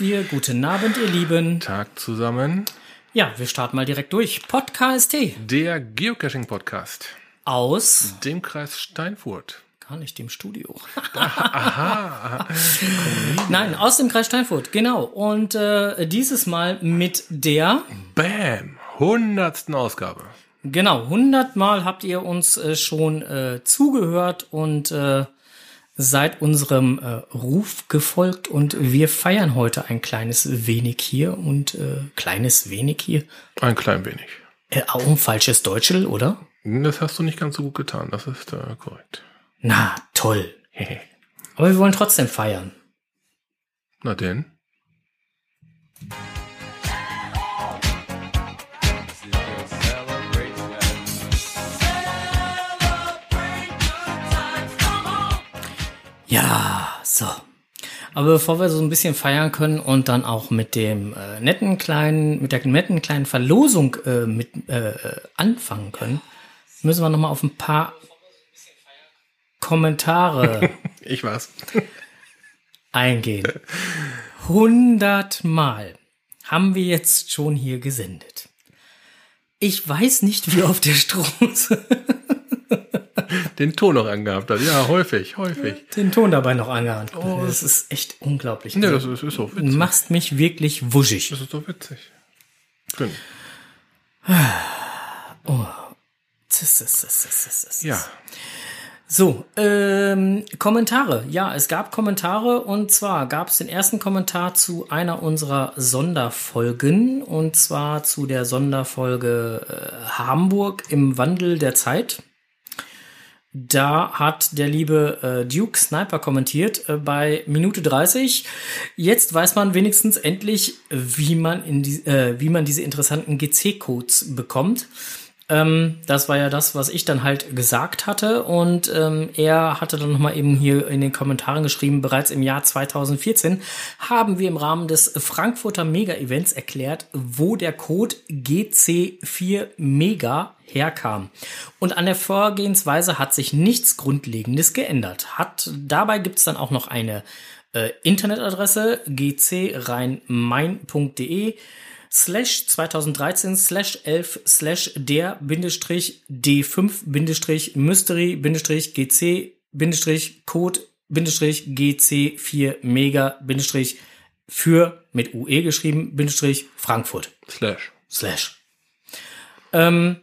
wir. Guten Abend, ihr Lieben. Tag zusammen. Ja, wir starten mal direkt durch. Podcast Der Geocaching-Podcast. aus Dem Kreis Steinfurt. gar nicht dem Studio. Nein, aus dem Kreis Steinfurt, genau. Und äh, dieses Mal mit der, Bam! Hundertsten Ausgabe. genau, hundertmal habt ihr uns äh, schon äh, zugehört und äh, seid unserem äh, Ruf gefolgt und wir feiern heute ein kleines wenig hier und äh, kleines wenig hier. Ein klein wenig. Äh, auch ein falsches Deutschel, oder? Das hast du nicht ganz so gut getan. Das ist äh, korrekt. Na, toll. Aber wir wollen trotzdem feiern. Na denn. Ja, so. Aber bevor wir so ein bisschen feiern können und dann auch mit dem äh, netten kleinen, mit der netten kleinen Verlosung äh, mit äh, anfangen können, müssen wir noch mal auf ein paar Kommentare Ich weiß. eingehen. Hundertmal haben wir jetzt schon hier gesendet. Ich weiß nicht, wie auf der Straße Den Ton noch angehabt hat. Ja, häufig, häufig. den Ton dabei noch angehört. Das ist echt unglaublich. Ja, das ist, ist so Du witzig. machst mich wirklich wuschig. Das ist so witzig. Schön. Zis, zis, zis, zis, zis, zis. Ja. So, ähm, Kommentare. Ja, es gab Kommentare und zwar gab es den ersten Kommentar zu einer unserer Sonderfolgen und zwar zu der Sonderfolge äh, Hamburg im Wandel der Zeit. Da hat der liebe äh, Duke Sniper kommentiert äh, bei Minute 30. Jetzt weiß man wenigstens endlich, wie man, in die, äh, wie man diese interessanten GC-Codes bekommt. Ähm, das war ja das, was ich dann halt gesagt hatte. Und ähm, er hatte dann nochmal eben hier in den Kommentaren geschrieben, bereits im Jahr 2014 haben wir im Rahmen des Frankfurter Mega-Events erklärt, wo der Code GC4 Mega herkam. Und an der Vorgehensweise hat sich nichts Grundlegendes geändert. Hat, dabei gibt's dann auch noch eine äh, Internetadresse gcrheinmain.de slash 2013 slash 11 slash der Bindestrich D5 Bindestrich Mystery Bindestrich GC Bindestrich Code Bindestrich GC4 Mega Bindestrich für mit UE geschrieben Bindestrich Frankfurt Slash. slash. Ähm,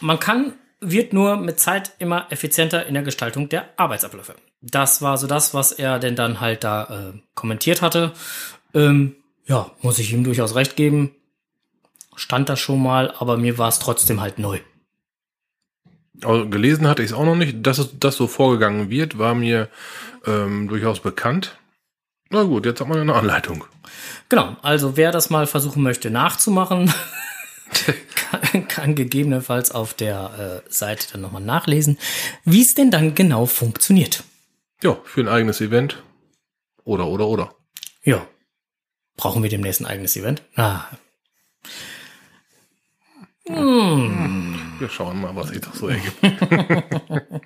man kann, wird nur mit Zeit immer effizienter in der Gestaltung der Arbeitsabläufe. Das war so das, was er denn dann halt da äh, kommentiert hatte. Ähm, ja, muss ich ihm durchaus recht geben. Stand das schon mal, aber mir war es trotzdem halt neu. Also gelesen hatte ich es auch noch nicht. Dass es, das so vorgegangen wird, war mir ähm, durchaus bekannt. Na gut, jetzt hat man ja eine Anleitung. Genau, also wer das mal versuchen möchte nachzumachen, kann, kann gegebenenfalls auf der äh, Seite dann nochmal nachlesen, wie es denn dann genau funktioniert. Ja, für ein eigenes Event. Oder, oder, oder. Ja. Brauchen wir demnächst ein eigenes Event? Ah. Wir schauen mal, was sich das so ergibt.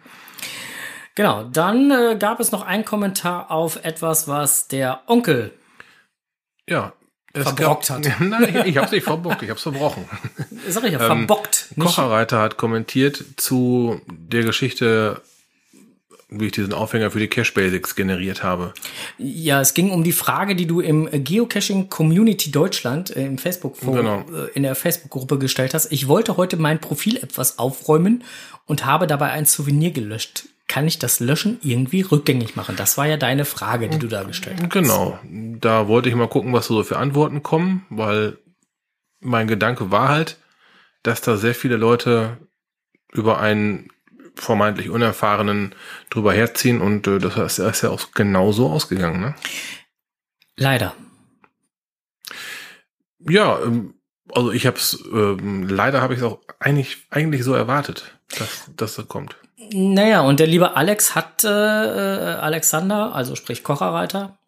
Genau, dann äh, gab es noch einen Kommentar auf etwas, was der Onkel. Ja. Es Verbrockt gab, hat. Nein, ich hab's nicht verbockt, ich hab's verbrochen. Sag ich ja, verbockt. Nicht, Kocherreiter hat kommentiert zu der Geschichte, wie ich diesen Aufhänger für die Cache Basics generiert habe. ja, es ging um die Frage, die du im Geocaching Community Deutschland äh, im Facebook Genau. äh, in der Facebook-Gruppe gestellt hast. Ich wollte heute mein Profil etwas aufräumen und habe dabei ein Souvenir gelöscht. Kann ich das Löschen irgendwie rückgängig machen? Das war ja deine Frage, die du da gestellt hast. Genau. Da wollte ich mal gucken, was so für Antworten kommen, weil mein Gedanke war halt, dass da sehr viele Leute über einen vermeintlich Unerfahrenen drüber herziehen und äh, das ist, ja auch genau so ausgegangen, ne? Leider. Ja, ähm, also ich habe es, ähm, leider habe ich es auch eigentlich, eigentlich so erwartet, dass, dass das kommt. Naja, und der liebe Alex hat, äh, äh, Alexander, also sprich Kocherreiter,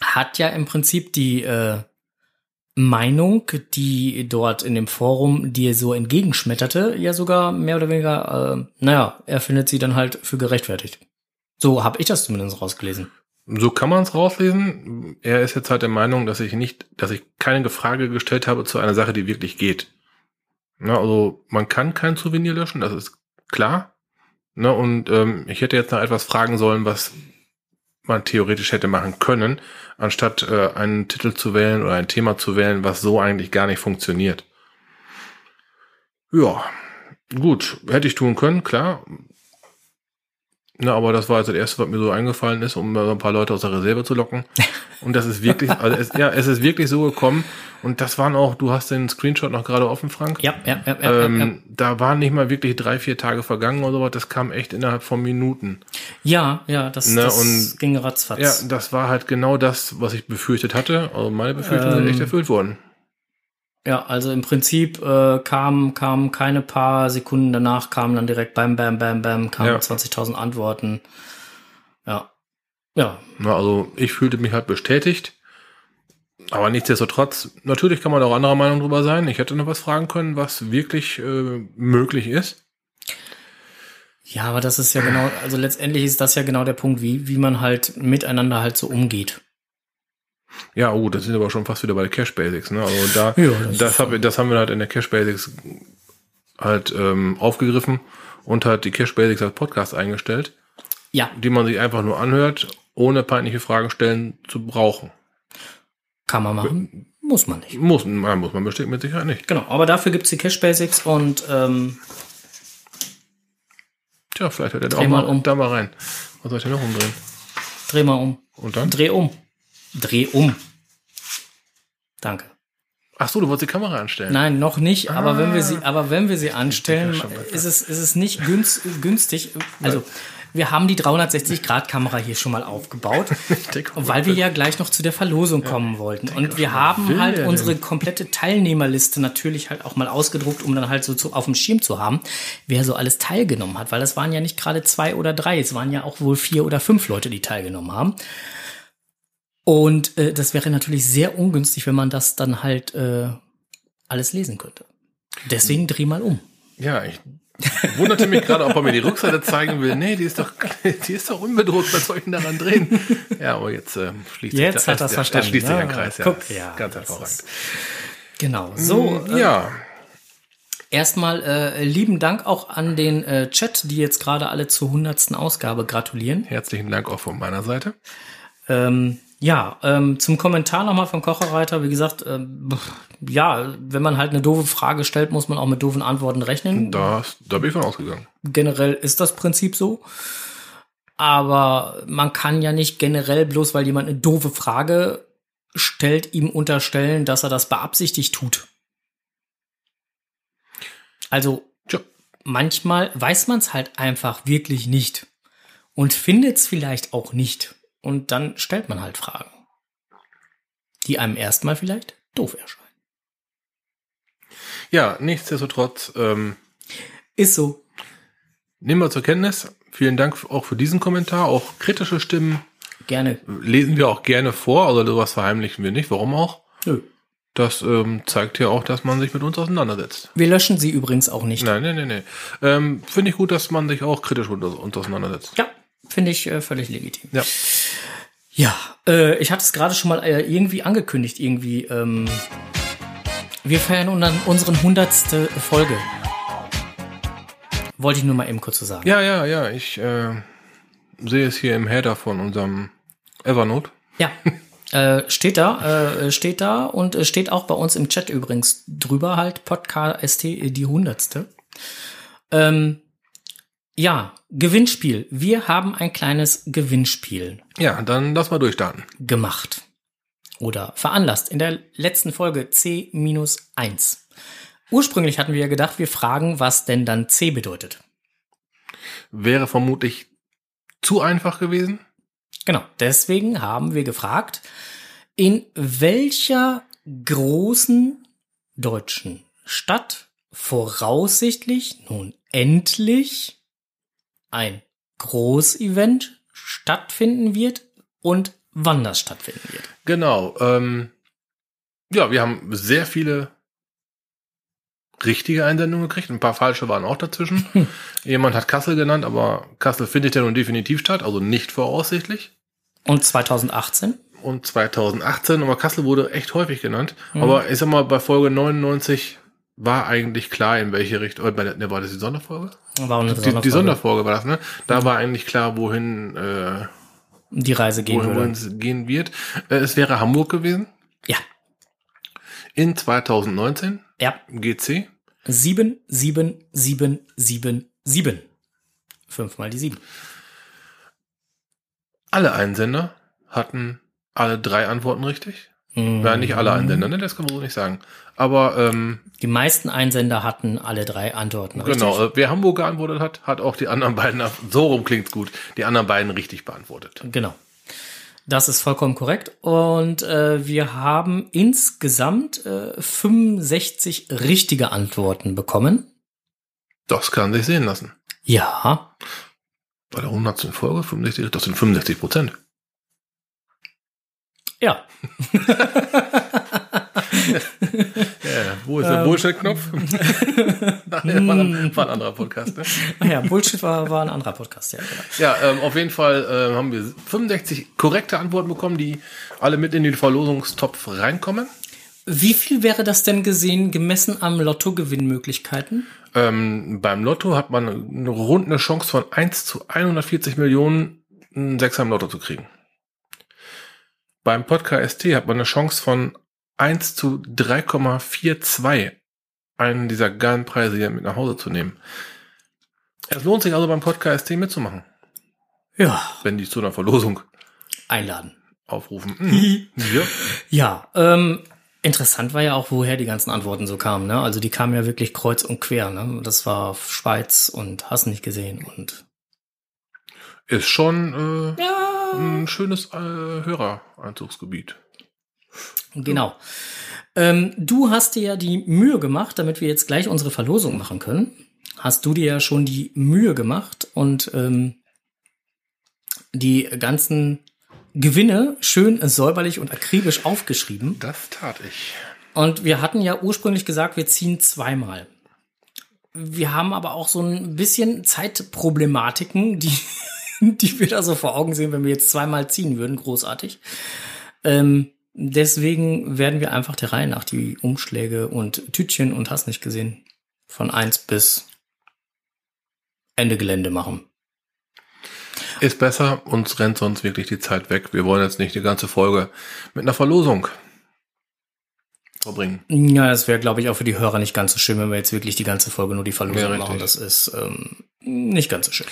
hat ja im Prinzip die äh, Meinung, die dort in dem Forum dir so entgegenschmetterte, ja sogar mehr oder weniger, äh, naja, er findet sie dann halt für gerechtfertigt. So habe ich das zumindest rausgelesen. So kann man es rauslesen. Er ist jetzt halt der Meinung, dass ich nicht, dass ich keine Frage gestellt habe zu einer Sache, die wirklich geht. Na, also man kann kein Souvenir löschen, das ist klar. Na, und ähm, ich hätte jetzt noch etwas fragen sollen, was man theoretisch hätte machen können, anstatt äh, einen Titel zu wählen oder ein Thema zu wählen, was so eigentlich gar nicht funktioniert. Ja, gut, hätte ich tun können, klar. Na, aber das war jetzt das erste, was mir so eingefallen ist, um ein paar Leute aus der Reserve zu locken. Und das ist wirklich, also es, ja, es ist wirklich so gekommen. Und das waren auch, du hast den Screenshot noch gerade offen, Frank. Ja, ja, ja, ja, ähm, ja, ja. Da waren nicht mal wirklich drei, vier Tage vergangen oder sowas. Das kam echt innerhalb von Minuten. Ja, ja, das, Ne, das und- ging ratzfatz. Ja, das war halt genau das, was ich befürchtet hatte. Also meine Befürchtungen sind Ähm, echt erfüllt worden. Ja, also im Prinzip äh, kam, kam keine paar Sekunden danach, kamen dann direkt bam, bam, bam, bam, kamen Ja. 20.000 Antworten. Ja. Ja, Na, also ich fühlte mich halt bestätigt. Aber nichtsdestotrotz, natürlich kann man auch anderer Meinung drüber sein. Ich hätte noch was fragen können, was wirklich äh, möglich ist. Ja, aber das ist ja genau, also letztendlich ist das ja genau der Punkt, wie, wie man halt miteinander halt so umgeht. Ja, oh, das sind aber schon fast wieder bei der Cache Basics. Ne? Also da, Ja, das, das hab, das haben wir halt in der Cache Basics halt ähm, aufgegriffen und hat die Cache Basics als Podcast eingestellt, Ja, die man sich einfach nur anhört, ohne peinliche Fragen stellen zu brauchen. kann man machen, muss man nicht. Muss, man muss man bestimmt mit Sicherheit nicht. Genau, aber dafür gibt's die Cache Basics und ähm, Tja, vielleicht hört er da Dreh auch mal mal, um. da mal rein. Was soll ich denn noch umdrehen? dreh mal um. Und dann? Dreh um. Dreh um. Danke. Ach so, du wolltest die Kamera anstellen. Nein, noch nicht, aber wenn wir sie, Ah. aber wenn wir sie anstellen, ist es, ist es nicht günst, günstig. Also, wir haben die 360-Grad-Kamera hier schon mal aufgebaut, weil wir ja gleich noch zu der Verlosung kommen wollten. Und wir haben halt unsere komplette Teilnehmerliste natürlich halt auch mal ausgedruckt, um dann halt so zu, auf dem Schirm zu haben, wer so alles teilgenommen hat. Weil das waren ja nicht gerade zwei oder drei, es waren ja auch wohl vier oder fünf Leute, die teilgenommen haben. Und äh, das wäre natürlich sehr ungünstig, wenn man das dann halt äh, alles lesen könnte. Deswegen dreh mal um. Ja, ich wunderte mich gerade, ob er mir die Rückseite zeigen will. Nee, die ist doch, die ist doch unbedruckt. Was soll ich denn daran drehen? Ja, aber jetzt äh, schließt Jetzt sich hat der- er's der- verstanden, Er schließt sich ein Kreis, ja. Guck, ja, Ganz das hervorragend. Genau. So, äh, ja, erstmal äh, lieben Dank auch an den äh, Chat, die jetzt gerade alle zur hundertsten Ausgabe gratulieren. herzlichen Dank auch von meiner Seite. Ähm, ja, ähm, zum Kommentar nochmal vom Kocherreiter. Wie gesagt, ähm, ja, wenn man halt eine doofe Frage stellt, muss man auch mit doofen Antworten rechnen. Das, da bin ich von ausgegangen. Generell ist das Prinzip so. Aber man kann ja nicht generell bloß, weil jemand eine doofe Frage stellt, ihm unterstellen, dass er das beabsichtigt tut. Also Tja, manchmal weiß man es halt einfach wirklich nicht und findet es vielleicht auch nicht. Und dann stellt man halt Fragen, die einem erstmal vielleicht doof erscheinen. ja nichtsdestotrotz, ähm, Ist so. nehmen wir zur Kenntnis. Vielen Dank auch für diesen Kommentar. Auch kritische Stimmen Gerne. lesen wir auch gerne vor. Also sowas verheimlichen wir nicht. Warum auch? Nö. Das ähm, zeigt ja auch, dass man sich mit uns auseinandersetzt. Wir löschen sie übrigens auch nicht. Nein, nein, nein, nein. Ähm, Finde ich gut, dass man sich auch kritisch mit uns auseinandersetzt. Ja, finde ich äh, völlig legitim. Ja. Ja, äh, ich hatte es gerade schon mal äh, irgendwie angekündigt, irgendwie. Ähm, wir feiern unseren, unseren hundertste Folge. Wollte ich nur mal eben kurz so sagen. Ja, ja, ja. Ich äh, sehe es hier im Header von unserem Evernote. Ja. Äh, steht da, äh, steht da und steht auch bei uns im Chat übrigens drüber halt, Podcast äh, die hundertste. Ähm, ja, Gewinnspiel. Wir haben ein kleines Gewinnspiel Ja, dann lass mal durchstarten. gemacht. Oder veranlasst in der letzten Folge C-1. Ursprünglich hatten wir ja gedacht, wir fragen, was denn dann C bedeutet. Wäre vermutlich zu einfach gewesen. Genau, deswegen haben wir gefragt, in welcher großen deutschen Stadt voraussichtlich nun endlich ein Großevent stattfinden wird und wann das stattfinden wird. Genau. Ähm, ja, wir haben sehr viele richtige Einsendungen gekriegt. Ein paar falsche waren auch dazwischen. Jemand hat Kassel genannt, aber Kassel findet ja nun definitiv statt, also nicht voraussichtlich. Und 2018? Und 2018, aber Kassel wurde echt häufig genannt. Mhm. Aber ich sag mal, bei Folge 99 war eigentlich klar, in welche Richtung, äh, ne, war das die Sonderfolge? War eine die, Sonderfolge. die Sonderfolge war das, ne? Da mhm. war eigentlich klar, wohin äh, die Reise gehen, wohin es gehen wird. Äh, es wäre Hamburg gewesen. Ja. In 2019. Ja. GC. 7, 7, 7, 7, 7. Fünfmal die 7. Alle Einsender hatten alle drei Antworten richtig. Mhm. Nicht alle Einsender, ne? Das kann man so nicht sagen. Aber ähm, die meisten Einsender hatten alle drei Antworten richtig. Genau. Äh, wer Hamburg geantwortet hat, hat auch die anderen beiden, so rum klingt's gut, die anderen beiden richtig beantwortet. Genau. Das ist vollkommen korrekt. Und äh, wir haben insgesamt äh, 65 richtige Antworten bekommen. Das kann sich sehen lassen. Ja. Bei der 100. Folge 65, das sind 65 Prozent. Ja. ja, wo ist der ähm, Bullshit-Knopf? Nein, war, ein, war ein anderer Podcast. Ne? Ja, Bullshit war, war ein anderer Podcast, ja. Genau. Ja, ähm, auf jeden Fall äh, haben wir 65 korrekte Antworten bekommen, die alle mit in den Verlosungstopf reinkommen. Wie viel wäre das denn gesehen, gemessen am Lottogewinnmöglichkeiten? Ähm, beim Lotto hat man eine, rund eine Chance von 1 zu 140 Millionen, einen Sechser im Lotto zu kriegen. Beim Podcast hat man eine Chance von 1 zu 3,42 einen dieser geilen Preise hier mit nach Hause zu nehmen. Es lohnt sich also beim Podcast mitzumachen. Ja. Wenn die zu einer Verlosung einladen. Aufrufen. Mhm. ja. Ja, ähm, interessant war ja auch, woher die ganzen Antworten so kamen. Ne? Also die kamen ja wirklich kreuz und quer. Ne? Das war Schweiz und hast nicht gesehen und ist schon äh, ja. Ein schönes äh, Hörereinzugsgebiet. Genau. Ähm, du hast dir ja die Mühe gemacht, damit wir jetzt gleich unsere Verlosung machen können. Hast du dir ja schon die Mühe gemacht und ähm, die ganzen Gewinne schön säuberlich und akribisch aufgeschrieben. Das tat ich. Und wir hatten ja ursprünglich gesagt, wir ziehen zweimal. Wir haben aber auch so ein bisschen Zeitproblematiken, die, die wir da so vor Augen sehen, wenn wir jetzt zweimal ziehen würden. Großartig. Ähm, Deswegen werden wir einfach der Reihe nach die Umschläge und Tütchen und hast nicht gesehen von eins bis Ende Gelände machen. Ist besser, uns rennt sonst wirklich die Zeit weg. Wir wollen jetzt nicht die ganze Folge mit einer Verlosung verbringen. Ja, es wäre, glaube ich, auch für die Hörer nicht ganz so schön, wenn wir jetzt wirklich die ganze Folge nur die Verlosung ja, machen. Das ist ähm, nicht ganz so schön.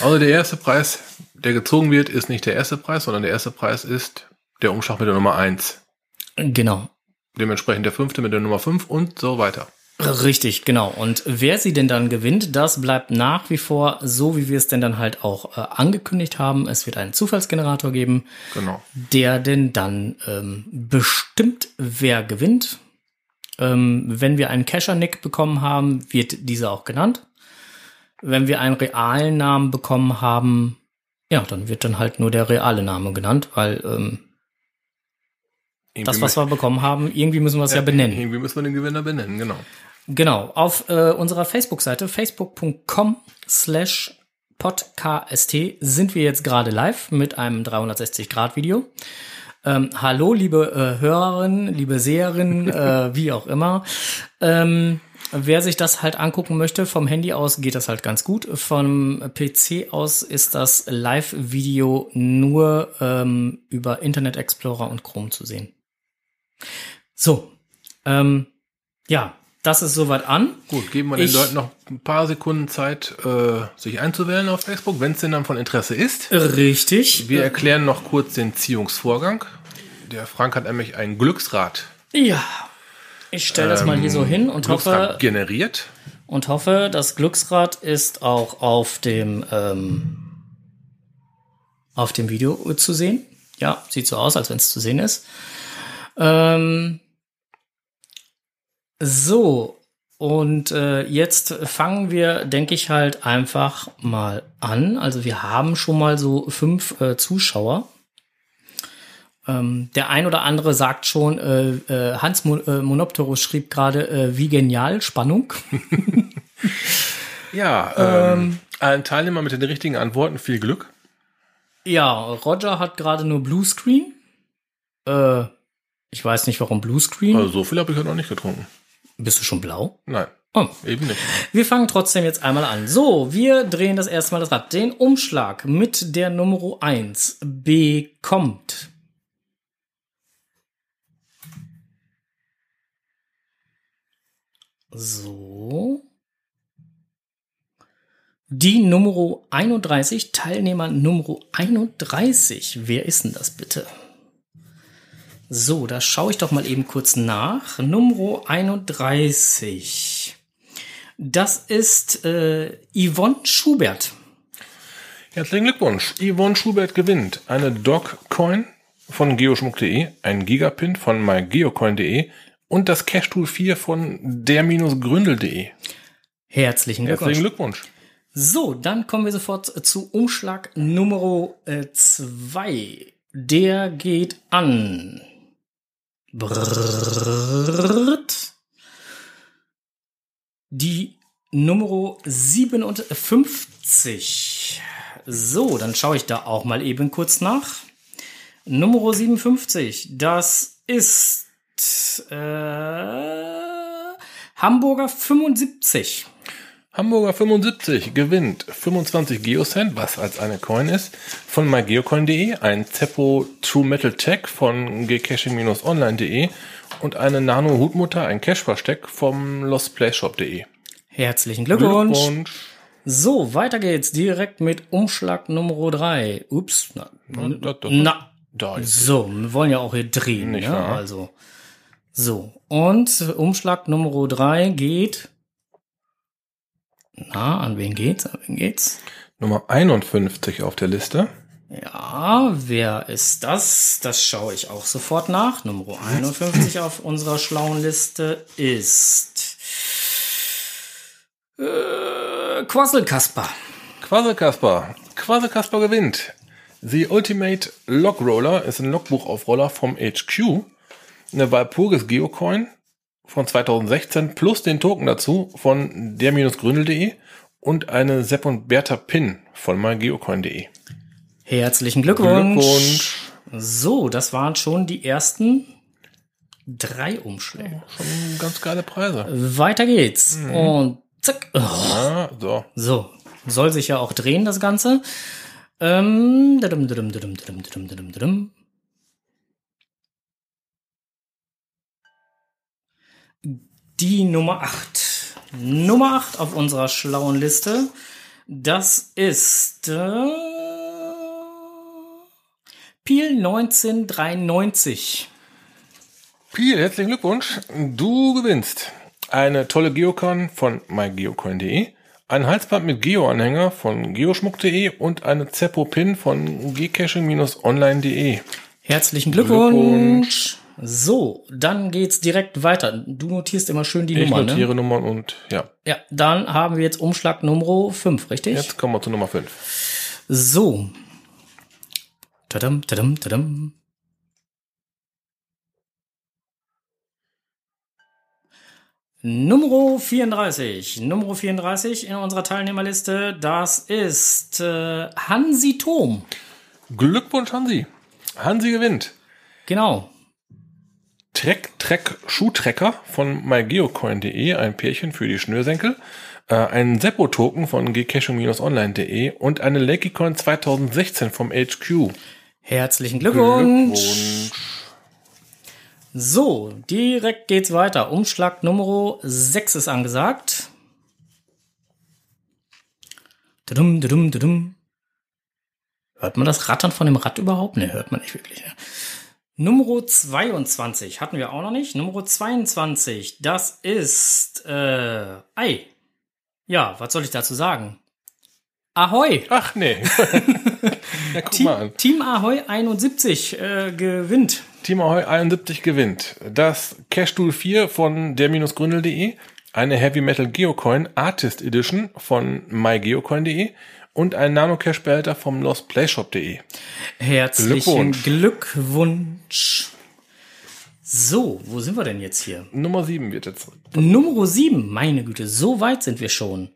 Also der erste Preis, der gezogen wird, ist nicht der erste Preis, sondern der erste Preis ist der Umschlag mit der Nummer 1. Genau. Dementsprechend der fünfte mit der Nummer 5 und so weiter. Richtig, genau. Und wer sie denn dann gewinnt, das bleibt nach wie vor so, wie wir es denn dann halt auch äh, angekündigt haben. Es wird einen Zufallsgenerator geben, genau. der denn dann ähm, bestimmt, wer gewinnt. Ähm, wenn wir einen Kescher-Nick bekommen haben, wird dieser auch genannt. Wenn wir einen realen Namen bekommen haben, ja, dann wird dann halt nur der reale Name genannt, weil ähm, das, was wir bekommen haben, irgendwie müssen wir es ja, ja, benennen. Irgendwie müssen wir den Gewinner benennen, genau. Genau, auf äh, unserer Facebook-Seite facebook.com slash podcast sind wir jetzt gerade live mit einem 360-Grad-Video. Ähm, hallo, liebe äh, Hörerinnen, liebe Seherinnen, äh, wie auch immer. Ähm, wer sich das halt angucken möchte, vom Handy aus geht das halt ganz gut. Vom PC aus ist das Live-Video nur ähm, über Internet Explorer und Chrome zu sehen. So, ähm, ja, das ist soweit an. Gut, geben wir ich, den Leuten noch ein paar Sekunden Zeit, äh, sich einzuwählen auf Facebook, wenn es denn dann von Interesse ist. Richtig. Wir erklären noch kurz den Ziehungsvorgang. Der Frank hat nämlich ein Glücksrad. Ja. Ich stelle das ähm, mal hier so hin und Glücksrad hoffe. generiert. Und hoffe, das Glücksrad ist auch auf dem, ähm, auf dem Video zu sehen. Ja, sieht so aus, als wenn es zu sehen ist. Ähm, so, und äh, jetzt fangen wir, denke ich, halt einfach mal an. Also wir haben schon mal so fünf äh, Zuschauer. Ähm, der ein oder andere sagt schon, äh, äh, Hans Mon äh, Monopterus schrieb gerade, äh, wie genial, Spannung. ja, ähm, ähm, allen Teilnehmern mit den richtigen Antworten viel Glück. Ja, Roger hat gerade nur Bluescreen. Ich weiß nicht, warum Bluescreen. Also so viel habe ich ja noch nicht getrunken. Bist du schon blau? Nein, Oh. eben nicht. Wir fangen trotzdem jetzt einmal an. So, wir drehen das erste Mal das Rad. Den Umschlag mit der Nummer 1 bekommt. So. Die Nummer 31, Teilnehmer Nummer 31. Wer ist denn das bitte? So, da schaue ich doch mal eben kurz nach. Nummer 31. Das ist äh, Yvonne Schubert. Herzlichen Glückwunsch. Yvonne Schubert gewinnt eine Dogcoin von geoschmuck.de, ein Gigapin von mygeocoin.de und das Cash-Tool 4 von der-gründel.de. Herzlichen Glückwunsch. Herzlichen Glückwunsch. So, dann kommen wir sofort zu Umschlag Nummer 2. Der geht an. Die Nummer 57. So, dann schaue ich da auch mal eben kurz nach. Nummer 57, das ist äh, Hamburger 75. Hamburger 75 gewinnt 25 Geocent, was als eine Coin ist, von mygeocoin.de, ein Zeppo True Metal Tech von gcaching-online.de und eine Nano Hutmutter, ein Cache-Versteck vom lostplayshop.de. Herzlichen Glückwunsch. So, weiter geht's direkt mit Umschlag Nummer 3. Ups, na, da, da, na. Da So, wir wollen ja auch hier drehen, Nicht ja, wahr? also. So, und Umschlag Nummer 3 geht. Na, an wen geht's? An wen geht's? Nummer 51 auf der Liste. Ja, wer ist das? Das schaue ich auch sofort nach. Nummer 51 auf unserer schlauen Liste ist äh, Quasselkasper. Quasselkasper. Quasselkasper gewinnt. The Ultimate Log Roller ist ein Logbuchaufroller vom HQ. Eine Walpurgis Geocoin von 2016 plus den Token dazu von der-gründel.de und eine Sepp und Bertha Pin von mygeocoin.de. Herzlichen Glückwunsch. Glückwunsch. So, das waren schon die ersten drei Umschläge. Schon ganz geile Preise. Weiter geht's. Und zack. Oh. Ah, so. So, soll sich ja auch drehen, das Ganze. Ähm, Die Nummer 8. Nummer 8 auf unserer schlauen Liste. Das ist äh, Peel 1993. Piel, herzlichen Glückwunsch. Du gewinnst eine tolle Geocon von mygeocoin.de, ein Halsband mit Geo-Anhänger von geoschmuck.de und eine Zeppo-Pin von gcaching-online.de. Herzlichen Glückwunsch. So, dann geht's direkt weiter. Du notierst immer schön die Ich Nummer, notiere ne? Nummern und ja, Ja, dann haben wir jetzt Umschlag Nummer 5, richtig? jetzt kommen wir zu Nummer 5. So. Tadam, tadam, tadam. Nummer 34. Nummer 34 in unserer Teilnehmerliste, das ist äh, Hansi Thom. Glückwunsch, Hansi. Hansi gewinnt. Genau. Trek Trek Schuhtrecker von mygeocoin.de, ein Pärchen für die Schnürsenkel, äh, ein Seppo-Token von gcaching-online.de und eine LakyCoin 2016 vom HQ. Herzlichen Glückwunsch. So, direkt geht's weiter. Umschlag Nummer 6 ist angesagt. Dudum, dudum, dudum. Hört man das Rattern von dem Rad überhaupt? Ne, hört man nicht wirklich. Ne? Nummer 22 hatten wir auch noch nicht. Nummer 22, das ist äh, Ei. Ja, was soll ich dazu sagen? Ahoi! Ach nee. ja, guck Team, mal an. Team Ahoi 71 äh, gewinnt. Team Ahoy 71 gewinnt. Das Cash Tool 4 von der-gründel.de, eine Heavy Metal Geocoin Artist Edition von mygeocoin.de und ein Nano Cash Behälter vom lostplayshop.de. Herzlichen Glückwunsch. Glückwunsch. So, wo sind wir denn jetzt hier? Nummer 7 wird jetzt. Nummer 7, meine Güte, so weit sind wir schon.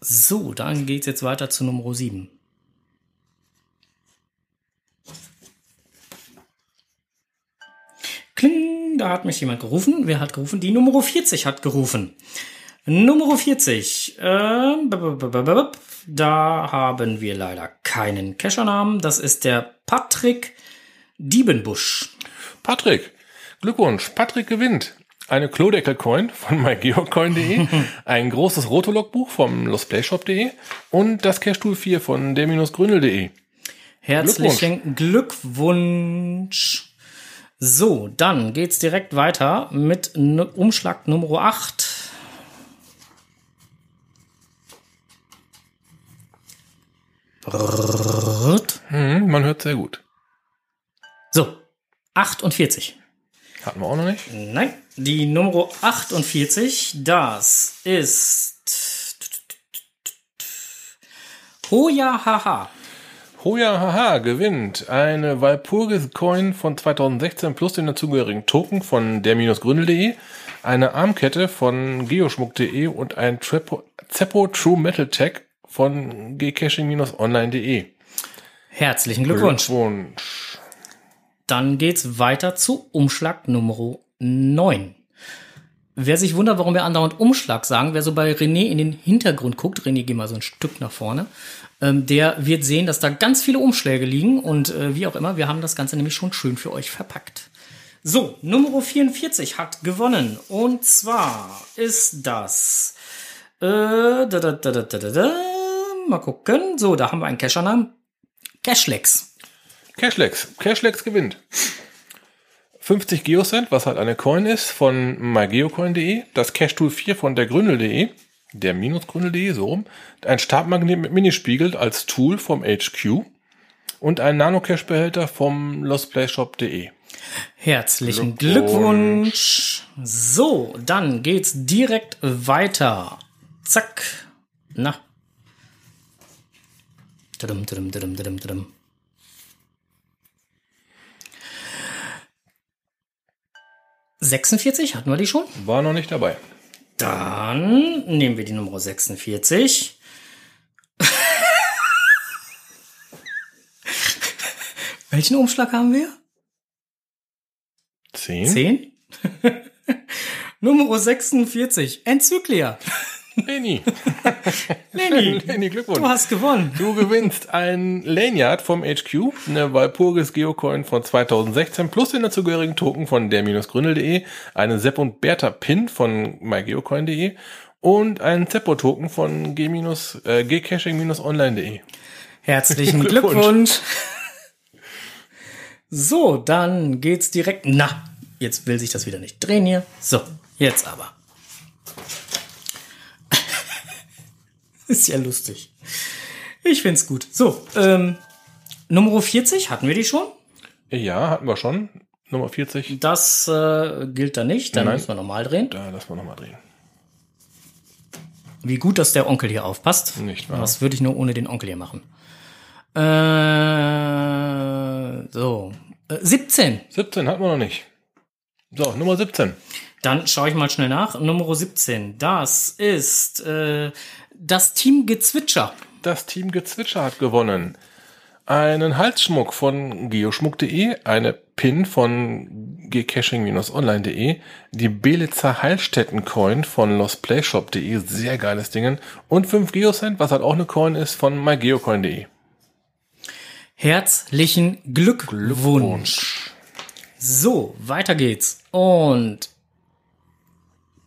So, dann geht's jetzt weiter zu Nummer 7. Kling, da hat mich jemand gerufen. Wer hat gerufen? Die Nummer 40 hat gerufen. Nummer 40. Äh, da haben wir leider keinen Keschernamen. Das ist der Patrick Diebenbusch. Patrick, Glückwunsch. Patrick gewinnt eine Klodeckel-Coin von mygeocoin.de, ein großes Rotolog-Buch vom lostplayshop.de und das Cash-Tool 4 von der-gründel.de. Herzlichen Glückwunsch. Glückwunsch. So, dann geht's direkt weiter mit Umschlag Nummer 8. Hm, man hört sehr gut. So, 48. Hatten wir auch noch nicht? Nein, die Nummer 48, das ist Hoja Haha. Hoja Haha gewinnt eine Walpurgis Coin von 2016 plus den dazugehörigen Token von der-gründel.de, eine Armkette von geoschmuck.de und ein Zeppo True Metal Tag von gcaching-online.de. Herzlichen Glückwunsch. Glückwunsch. Dann geht's weiter zu Umschlag Nummer 9. Wer sich wundert, warum wir andauernd Umschlag sagen, wer so bei René in den Hintergrund guckt, René, geh mal so ein Stück nach vorne, ähm, der wird sehen, dass da ganz viele Umschläge liegen und äh, wie auch immer, wir haben das Ganze nämlich schon schön für euch verpackt. So, Nummer 44 hat gewonnen und zwar ist das äh, da, da, da, da, da, da, mal gucken. So, da haben wir einen Cachernamen. Cashlex. Cashlex. Cashlex gewinnt. 50 Geocent, was halt eine Coin ist, von mygeocoin.de, das Cash Tool 4 von der Gründel.de, der Minusgründel.de, so rum, ein Stabmagnet mit Minispiegel als Tool vom HQ und ein Nano-Cash-Behälter vom lostplayshop.de. Herzlichen Glückwunsch. Glückwunsch. So, dann geht's direkt weiter. Zack. Na. Tudum, tudum, tudum, tudum, tudum. Sechsundvierzig hatten wir die schon? War noch nicht dabei. Dann nehmen wir die Nummer 46. Welchen Umschlag haben wir? Zehn. Zehn? Nummer 46. Enzyklia. Lenny. Lenny, Lenny, Glückwunsch. du hast gewonnen. Du gewinnst ein Lanyard vom HQ, eine Walpurgis Geocoin von 2016 plus den dazugehörigen Token von der-gründel.de, eine Sepp und Bertha Pin von mygeocoin.de und einen Zeppo-Token von äh, gcaching-online.de. Herzlichen Glückwunsch. Glückwunsch. So, dann geht's direkt. Na, jetzt will sich das wieder nicht drehen hier. So, jetzt aber. Ist ja lustig. Ich find's gut. So, ähm, Nummer 40, hatten wir die schon? Ja, hatten wir schon. Nummer 40. Das äh, gilt da nicht, dann Nein. müssen wir nochmal drehen. Da lassen wir nochmal drehen. Wie gut, dass der Onkel hier aufpasst. Nicht wahr? Was würde ich nur ohne den Onkel hier machen? Äh, so. Äh, 17. 17 hatten wir noch nicht. So, Nummer 17. Dann schaue ich mal schnell nach. Nummer 17. Das ist äh, das Team Gezwitscher. Das Team Gezwitscher hat gewonnen. Einen Halsschmuck von geoschmuck.de, eine Pin von gcaching-online.de, die Belitzer Heilstätten-Coin von lostplayshop.de, sehr geiles Ding, und 5 Geocent, was halt auch eine Coin ist, von mygeocoin.de. Herzlichen Glückwunsch. Glückwunsch. So, weiter geht's. Und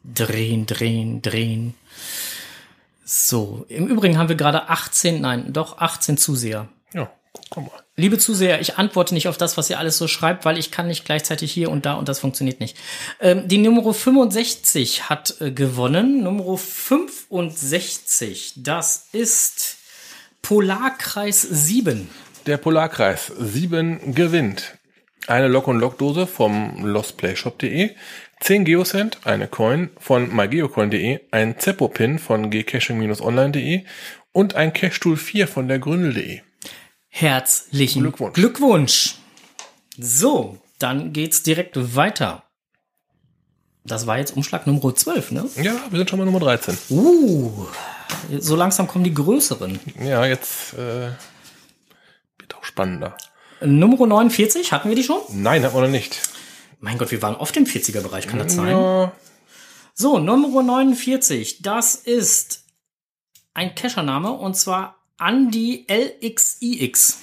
drehen, drehen, drehen. So, im Übrigen haben wir gerade 18, nein, doch 18 Zuseher. Ja, guck mal. Liebe Zuseher, ich antworte nicht auf das, was ihr alles so schreibt, weil ich kann nicht gleichzeitig hier und da und das funktioniert nicht. Ähm, die Nummer 65 hat äh, gewonnen. Nummer 65, das ist Polarkreis 7. Der Polarkreis 7 gewinnt. Eine Lock- und Lock-Dose vom lostplayshop.de, 10 Geocent, eine Coin von mygeocoin.de, ein Zeppo-Pin von gcaching-online.de und ein Cash-Tool 4 von der Gründel.de. Herzlichen Glückwunsch. Glückwunsch. So, dann geht's direkt weiter. Das war jetzt Umschlag Nummer 12, ne? Ja, wir sind schon mal Nummer 13. Uh, So langsam kommen die größeren. Ja, jetzt äh, wird auch spannender. Nummer 49, hatten wir die schon? Nein, hat man noch nicht. Mein Gott, wir waren oft im 40er-Bereich, kann das sein? Ja, So, Nummer 49, das ist ein Cachername und zwar Andy LXIX.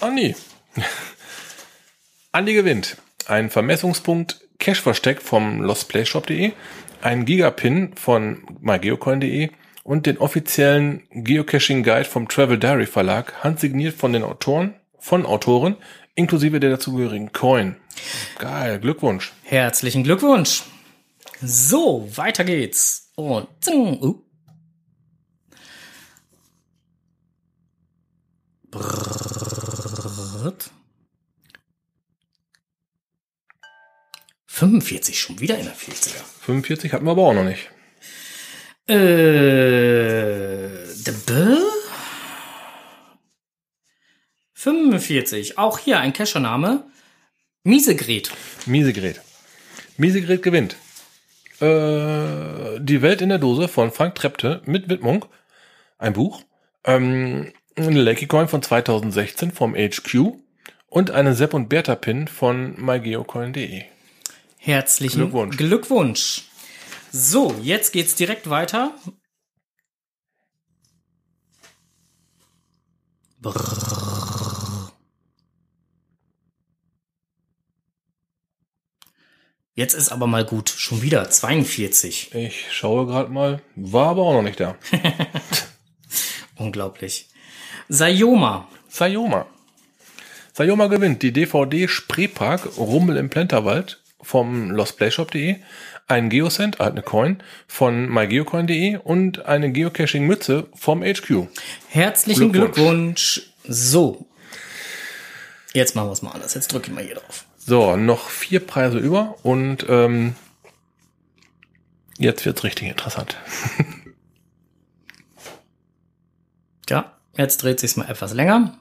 Andi. Andi gewinnt. Ein Vermessungspunkt Cache-Versteck vom lostplayshop.de, ein Gigapin von mygeocoin.de und den offiziellen Geocaching Guide vom Travel Diary Verlag, handsigniert von den Autoren, von Autoren, inklusive der dazugehörigen Coin. Geil, Glückwunsch. Herzlichen Glückwunsch. So, weiter geht's. Und zing, uh. Brrrt. 45 schon wieder in der 40er. 45 hatten wir aber auch noch nicht. Äh, the B? 45. Auch hier ein Cachername. Miesegret. Miesegret. Miesegret gewinnt. Äh, die Welt in der Dose von Frank Trepte mit Widmung. Ein Buch. Ähm, eine Lucky Coin von 2016 vom HQ und eine Sepp und Bertha Pin von mygeocoin.de. Herzlichen Glückwunsch. Glückwunsch. So, jetzt geht's direkt weiter. Brrr. Jetzt ist aber mal gut. Schon wieder 42. Ich schaue gerade mal. War aber auch noch nicht da. Unglaublich. Sayoma. Sayoma. Sayoma gewinnt die DVD Spreepark Rummel im Plenterwald vom lostplayshop.de, ein Geocent, halt eine Coin, von mygeocoin.de und eine Geocaching-Mütze vom HQ. Herzlichen Glückwunsch. Glückwunsch. So. Jetzt machen wir es mal anders. Jetzt drücke ich mal hier drauf. So, noch vier Preise über und ähm, jetzt wird's richtig interessant. Ja, jetzt dreht sich's mal etwas länger.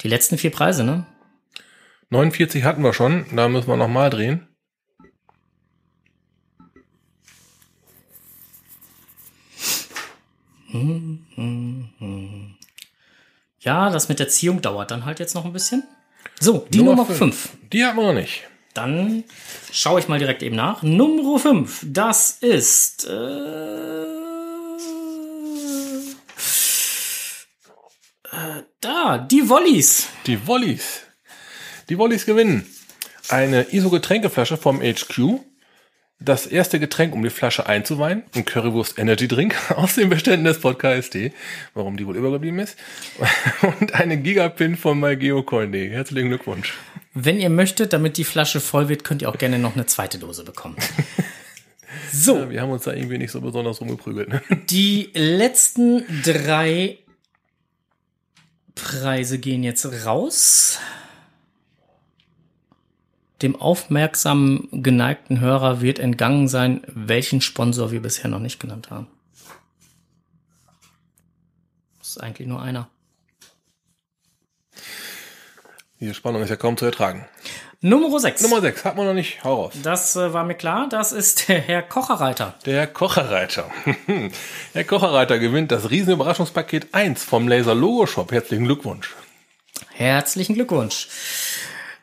Die letzten vier Preise, ne? 49 hatten wir schon, da müssen wir nochmal drehen. Ja, das mit der Ziehung dauert dann halt jetzt noch ein bisschen. So, die Nummer 5. Die hatten wir noch nicht. Dann schaue ich mal direkt eben nach. Nummer 5, das ist. Äh, äh, da, die Wollies. Die Wollies. Die Wollies gewinnen. Eine ISO-Getränkeflasche vom HQ. Das erste Getränk, um die Flasche einzuweihen. Ein Currywurst Energy Drink aus den Beständen des KSD. Warum die wohl übergeblieben ist. Und eine Gigapin von MyGeoCoin.de. Herzlichen Glückwunsch. Wenn ihr möchtet, damit die Flasche voll wird, könnt ihr auch gerne noch eine zweite Dose bekommen. So, Ja, wir haben uns da irgendwie nicht so besonders rumgeprügelt. Ne? die letzten drei Preise gehen jetzt raus. Dem aufmerksamen, geneigten Hörer wird entgangen sein, welchen Sponsor wir bisher noch nicht genannt haben. Das ist eigentlich nur einer. Die Spannung ist ja kaum zu ertragen. Nummer 6. Nummer 6 hat man noch nicht. Hau raus. Das äh, war mir klar, das ist der Herr Kocherreiter. Der Kocherreiter. Der Kocherreiter gewinnt das Riesenüberraschungspaket 1 vom Laser Logo Shop. Herzlichen Glückwunsch. Herzlichen Glückwunsch.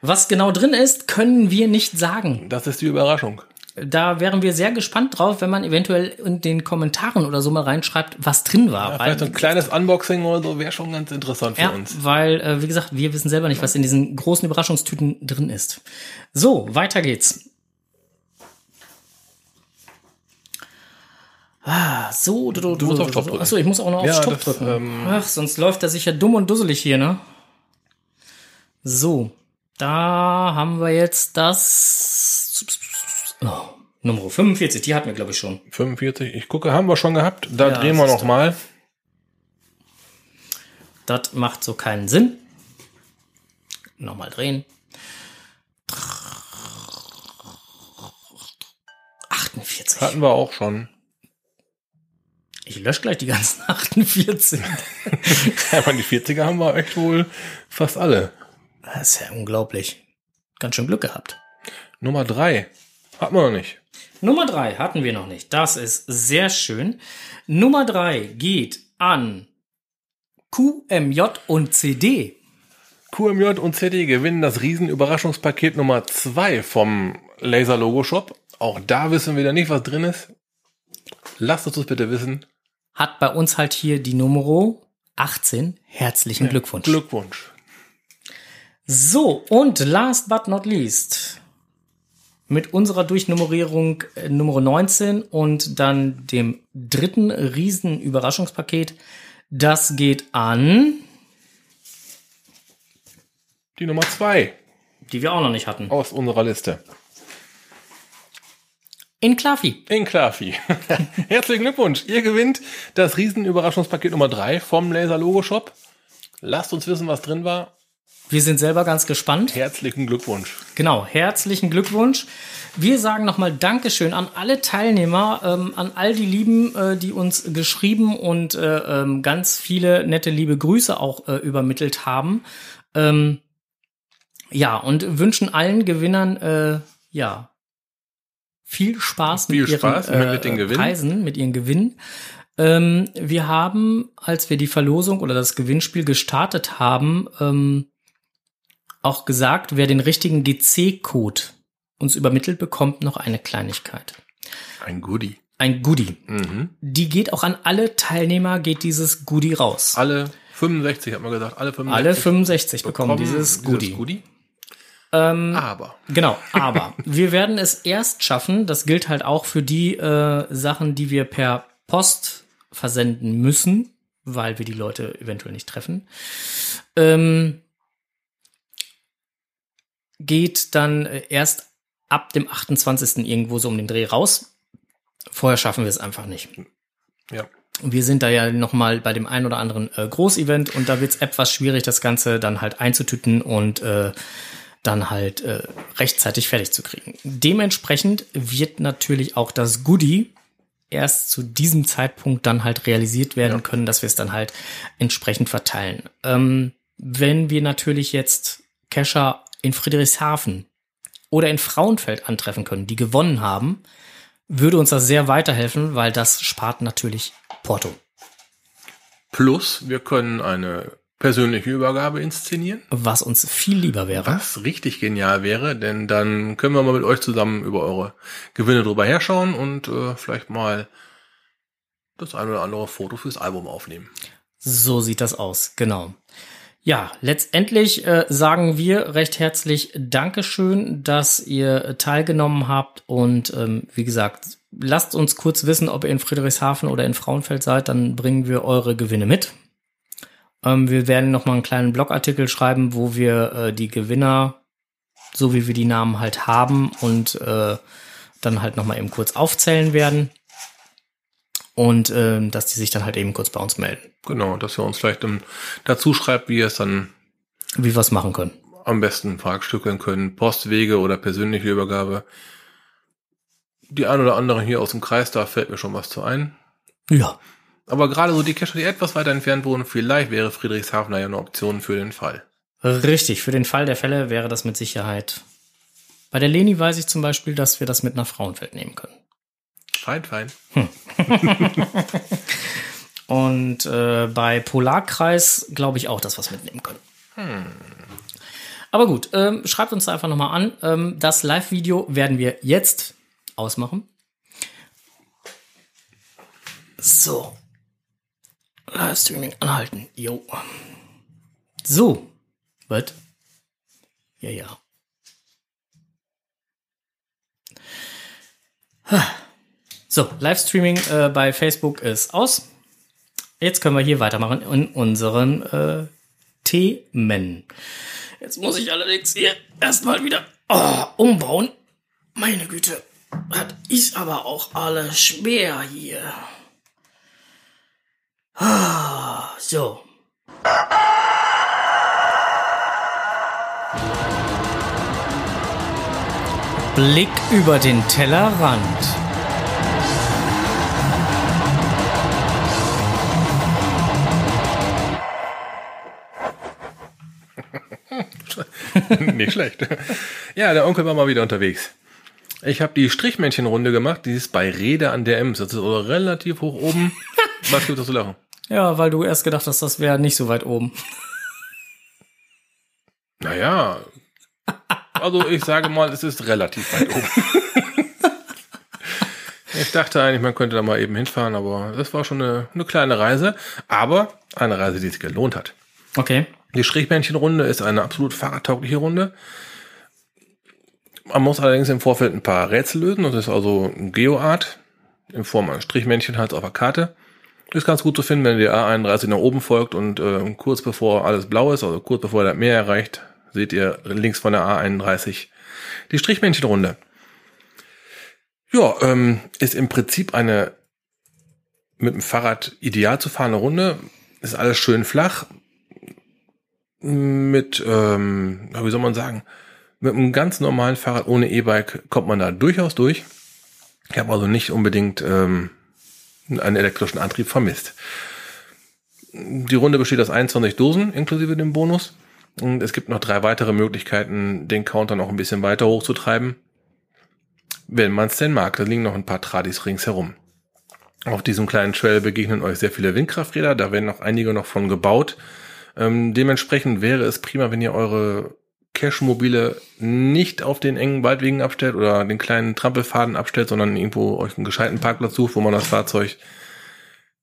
Was genau drin ist, können wir nicht sagen. Das ist die Überraschung. Da wären wir sehr gespannt drauf, wenn man eventuell in den Kommentaren oder so mal reinschreibt, was drin war. Ja, vielleicht so ein kleines Unboxing oder so wäre schon ganz interessant für ja, uns. weil, äh, wie gesagt, wir wissen selber nicht, was in diesen großen Überraschungstüten drin ist. So, weiter geht's. Ah, so, du, du, du, musst auf Stopp drücken. Achso, ich muss auch noch auf Ja, Stopp drücken. ähm, Ach, sonst läuft er sich ja dumm und dusselig hier, ne? So, da haben wir jetzt das oh, Nummer 45, die hatten wir, glaube ich, schon. 45, ich gucke, haben wir schon gehabt. Da Ja, drehen wir siehst noch mal. Das macht so keinen Sinn. Nochmal drehen. 48. Hatten wir auch schon. Ich lösche gleich die ganzen 48. Aber die 40er haben wir echt wohl fast alle. Das ist ja unglaublich. Ganz schön Glück gehabt. Nummer 3 hatten wir noch nicht. Nummer drei hatten wir noch nicht. Das ist sehr schön. Nummer drei geht an QMJ und CD. QMJ und CD gewinnen das Riesenüberraschungspaket Nummer zwei vom Laser Logo Shop. Auch da wissen wir wieder nicht, was drin ist. Lasst uns das bitte wissen. Hat bei uns halt hier die Nummer 18. Herzlichen Glückwunsch. Glückwunsch. So, und last but not least, mit unserer Durchnummerierung äh, Nummer 19 und dann dem dritten Riesen-Überraschungspaket. Das geht an, Die Nummer zwei die wir auch noch nicht hatten. aus unserer Liste. In Klafi. In Klafi. Herzlichen Glückwunsch. Ihr gewinnt das Riesenüberraschungspaket Nummer drei vom Laser Logo Shop. Lasst uns wissen, was drin war. Wir sind selber ganz gespannt. Herzlichen Glückwunsch. Genau, herzlichen Glückwunsch. Wir sagen nochmal Dankeschön an alle Teilnehmer, ähm, an all die Lieben, äh, die uns geschrieben und äh, ähm, ganz viele nette liebe Grüße auch äh, übermittelt haben. Ähm, ja, und wünschen allen Gewinnern äh, ja viel Spaß Viel mit ihren Spaß mit- den äh, Gewinnen. Preisen, mit ihren Gewinnen. Ähm, wir haben, als wir die Verlosung oder das Gewinnspiel gestartet haben, ähm, auch gesagt, wer den richtigen GC-Code uns übermittelt, bekommt noch eine Kleinigkeit. Ein Goodie. Ein Goodie. Mhm. Die geht auch an alle Teilnehmer, geht dieses Goodie raus. Alle 65, hat man gesagt. Alle 65. Alle 65 bekommen, dieses Goodie. Ähm, Aber Genau, aber wir werden es erst schaffen, das gilt halt auch für die äh, Sachen, die wir per Post versenden müssen, weil wir die Leute eventuell nicht treffen. Ähm, geht dann äh, erst ab dem 28. irgendwo so um den Dreh raus. Vorher schaffen wir es einfach nicht. ja, Wir sind da ja noch mal bei dem ein oder anderen äh, Großevent und da wird es etwas schwierig, das Ganze dann halt einzutüten und äh, dann halt äh, rechtzeitig fertig zu kriegen. Dementsprechend wird natürlich auch das Goodie erst zu diesem Zeitpunkt dann halt realisiert werden Ja. können, dass wir es dann halt entsprechend verteilen. Ähm, wenn wir natürlich jetzt Kescher in Friedrichshafen oder in Frauenfeld antreffen können, die gewonnen haben, würde uns das sehr weiterhelfen, weil das spart natürlich Porto. plus wir können eine persönliche Übergabe inszenieren. Was uns viel lieber wäre. Was richtig genial wäre, denn dann können wir mal mit euch zusammen über eure Gewinne drüber herschauen und äh, vielleicht mal das ein oder andere Foto fürs Album aufnehmen. So sieht das aus, genau. Ja, letztendlich äh, sagen wir recht herzlich Dankeschön, dass ihr teilgenommen habt und ähm, wie gesagt, lasst uns kurz wissen, ob ihr in Friedrichshafen oder in Frauenfeld seid, dann bringen wir eure Gewinne mit. Ähm, wir werden noch mal einen kleinen Blogartikel schreiben, wo wir äh, die Gewinner, so wie wir die Namen halt haben und äh, dann halt noch mal eben kurz aufzählen werden und ähm, dass die sich dann halt eben kurz bei uns melden. Genau, dass ihr uns vielleicht ähm, dazu schreibt, wie ihr es dann wie wir es machen können. am besten fragstückeln können. Postwege oder persönliche Übergabe. Die ein oder andere hier aus dem Kreis, da fällt mir schon was zu ein. Ja. Aber gerade so die Cacher, die etwas weiter entfernt wohnen, vielleicht wäre Friedrichshafen ja eine Option für den Fall. Richtig, für den Fall der Fälle wäre das mit Sicherheit. Bei der Leni weiß ich zum Beispiel, dass wir das mit nach Frauenfeld nehmen können. Fein, fein. Und äh, bei Polarkreis glaube ich auch, dass wir es mitnehmen können. Aber gut, ähm, schreibt uns da einfach nochmal an. Ähm, das Live-Video werden wir jetzt ausmachen. So. Livestreaming anhalten. Jo. So. Was? Ja, ja. So, Livestreaming äh, bei Facebook ist aus. Jetzt können wir hier weitermachen in unseren äh, Themen. Jetzt muss ich allerdings hier erstmal wieder oh, umbauen. Meine Güte, hat ist aber auch alles schwer hier. Ah, so. Blick über den Tellerrand. Nicht schlecht. Ja, der Onkel war mal wieder unterwegs. Ich habe die Strichmännchenrunde gemacht, die ist bei Rede an der Ems. Das ist also relativ hoch oben. Was gibt es zu lachen? Ja, weil du erst gedacht hast, das wäre nicht so weit oben. Naja. Also ich sage mal, es ist relativ weit oben. ich dachte eigentlich, man könnte da mal eben hinfahren, aber das war schon eine, eine kleine Reise. Aber eine Reise, die sich gelohnt hat. Okay. Die Strichmännchenrunde ist eine absolut fahrradtaugliche Runde. Man muss allerdings im Vorfeld ein paar Rätsel lösen. Das ist also ein Geoart in Form eines Strichmännchen halt auf der Karte. Ist ganz gut zu finden, wenn ihr A31 nach oben folgt und äh, kurz bevor alles blau ist, also kurz bevor das Meer erreicht, seht ihr links von der A31 die Strichmännchenrunde. Ja, ähm, ist im Prinzip eine mit dem Fahrrad ideal zu fahrende Runde. Ist alles schön flach. Mit, ähm, wie soll man sagen, mit einem ganz normalen Fahrrad ohne E-Bike kommt man da durchaus durch. Ich habe also nicht unbedingt ähm, einen elektrischen Antrieb vermisst. Die Runde besteht aus 21 Dosen inklusive dem Bonus. Und es gibt noch drei weitere Möglichkeiten, den Counter noch ein bisschen weiter hochzutreiben. Wenn man es denn mag, da liegen noch ein paar Tradis ringsherum. Auf diesem kleinen Trail begegnen euch sehr viele Windkrafträder, da werden noch einige noch von gebaut. Ähm, dementsprechend wäre es prima, wenn ihr eure Cash-Mobile nicht auf den engen Waldwegen abstellt oder den kleinen Trampelfaden abstellt, sondern irgendwo euch einen gescheiten Parkplatz sucht, wo man das Fahrzeug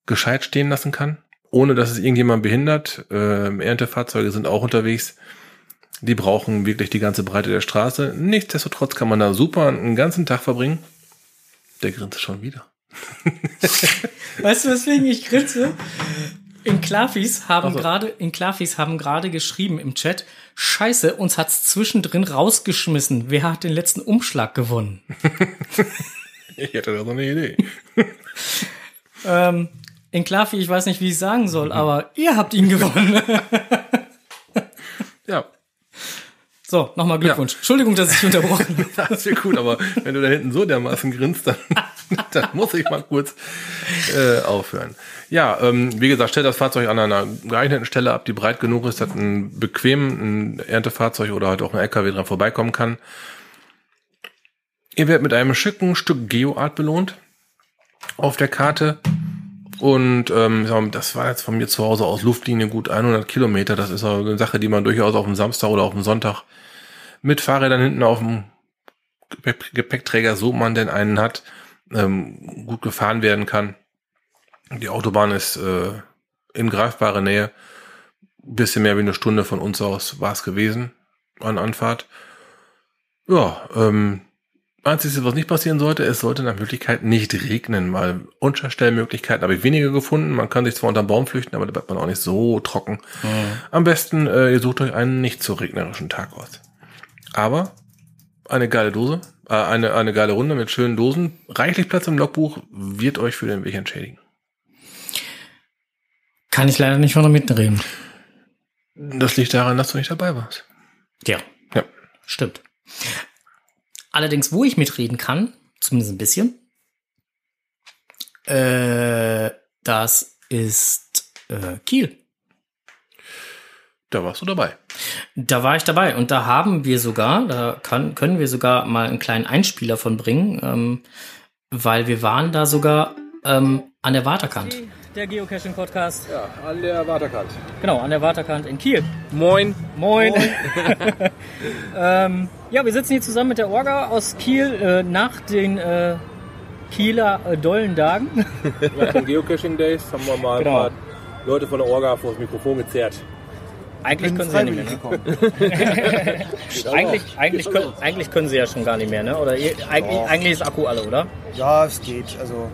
gescheit stehen lassen kann, ohne dass es irgendjemand behindert. Äh, Erntefahrzeuge sind auch unterwegs. Die brauchen wirklich die ganze Breite der Straße. Nichtsdestotrotz kann man da super einen ganzen Tag verbringen. Der grinst schon wieder. weißt du, weswegen ich grinse? In Klafis haben also. gerade in Klafis haben gerade geschrieben im Chat, Scheiße, uns hat's zwischendrin rausgeschmissen. Wer hat den letzten Umschlag gewonnen? ich hätte da so eine Idee. ähm, in Klafi, ich weiß nicht, wie ich sagen soll, aber ihr habt ihn gewonnen. So, nochmal Glückwunsch. Ja. Entschuldigung, dass ich unterbrochen habe. das ist gut, aber wenn du da hinten so dermaßen grinst, dann, dann muss ich mal kurz äh, aufhören. Ja, ähm, wie gesagt, stellt das Fahrzeug an einer geeigneten Stelle ab, die breit genug ist, dass ein bequem ein Erntefahrzeug oder halt auch ein LKW dran vorbeikommen kann. Ihr werdet mit einem schicken Stück Geoart belohnt auf der Karte. Und ähm, das war jetzt von mir zu Hause aus Luftlinie gut 100 Kilometer. Das ist eine Sache, die man durchaus auf dem Samstag oder auf dem Sonntag mit Fahrrädern hinten auf dem Gepäckträger, so man denn einen hat, ähm, gut gefahren werden kann. Die Autobahn ist äh, in greifbarer Nähe. Bisschen mehr wie eine Stunde von uns aus war es gewesen an Anfahrt. Ja, ähm, Einziges, was nicht passieren sollte, es sollte nach Möglichkeit nicht regnen, weil Unterstellmöglichkeiten habe ich weniger gefunden. Man kann sich zwar unter Baum flüchten, aber da bleibt man auch nicht so trocken. Mhm. Am besten, äh, ihr sucht euch einen nicht so regnerischen Tag aus. Aber eine geile Dose, äh, eine, eine geile Runde mit schönen Dosen, reichlich Platz im Logbuch, wird euch für den Weg entschädigen. Kann ich leider nicht von mitreden. Das liegt daran, dass du nicht dabei warst. Ja. Ja. Stimmt. Allerdings, wo ich mitreden kann, zumindest ein bisschen, äh, das ist äh, Kiel. Da warst du dabei. Da war ich dabei und da haben wir sogar, da kann, können wir sogar mal einen kleinen Einspieler von bringen, ähm, weil wir waren da sogar ähm, an der Waterkant. Der Geocaching-Podcast. Ja, an der Waterkant. Genau, an der Waterkant in Kiel. Moin. Moin. Moin. ähm, ja, wir sitzen hier zusammen mit der Orga aus Kiel äh, nach den äh, Kieler äh, Dollendagen. Nach den Geocaching Days haben wir mal genau. ein paar Leute von der Orga vor das Mikrofon gezerrt. Eigentlich können sie ja nicht mehr. Ne? eigentlich, eigentlich, können, eigentlich können sie ja schon gar nicht mehr, ne? Oder eigentlich, eigentlich ist Akku alle, oder? Ja, es geht. Also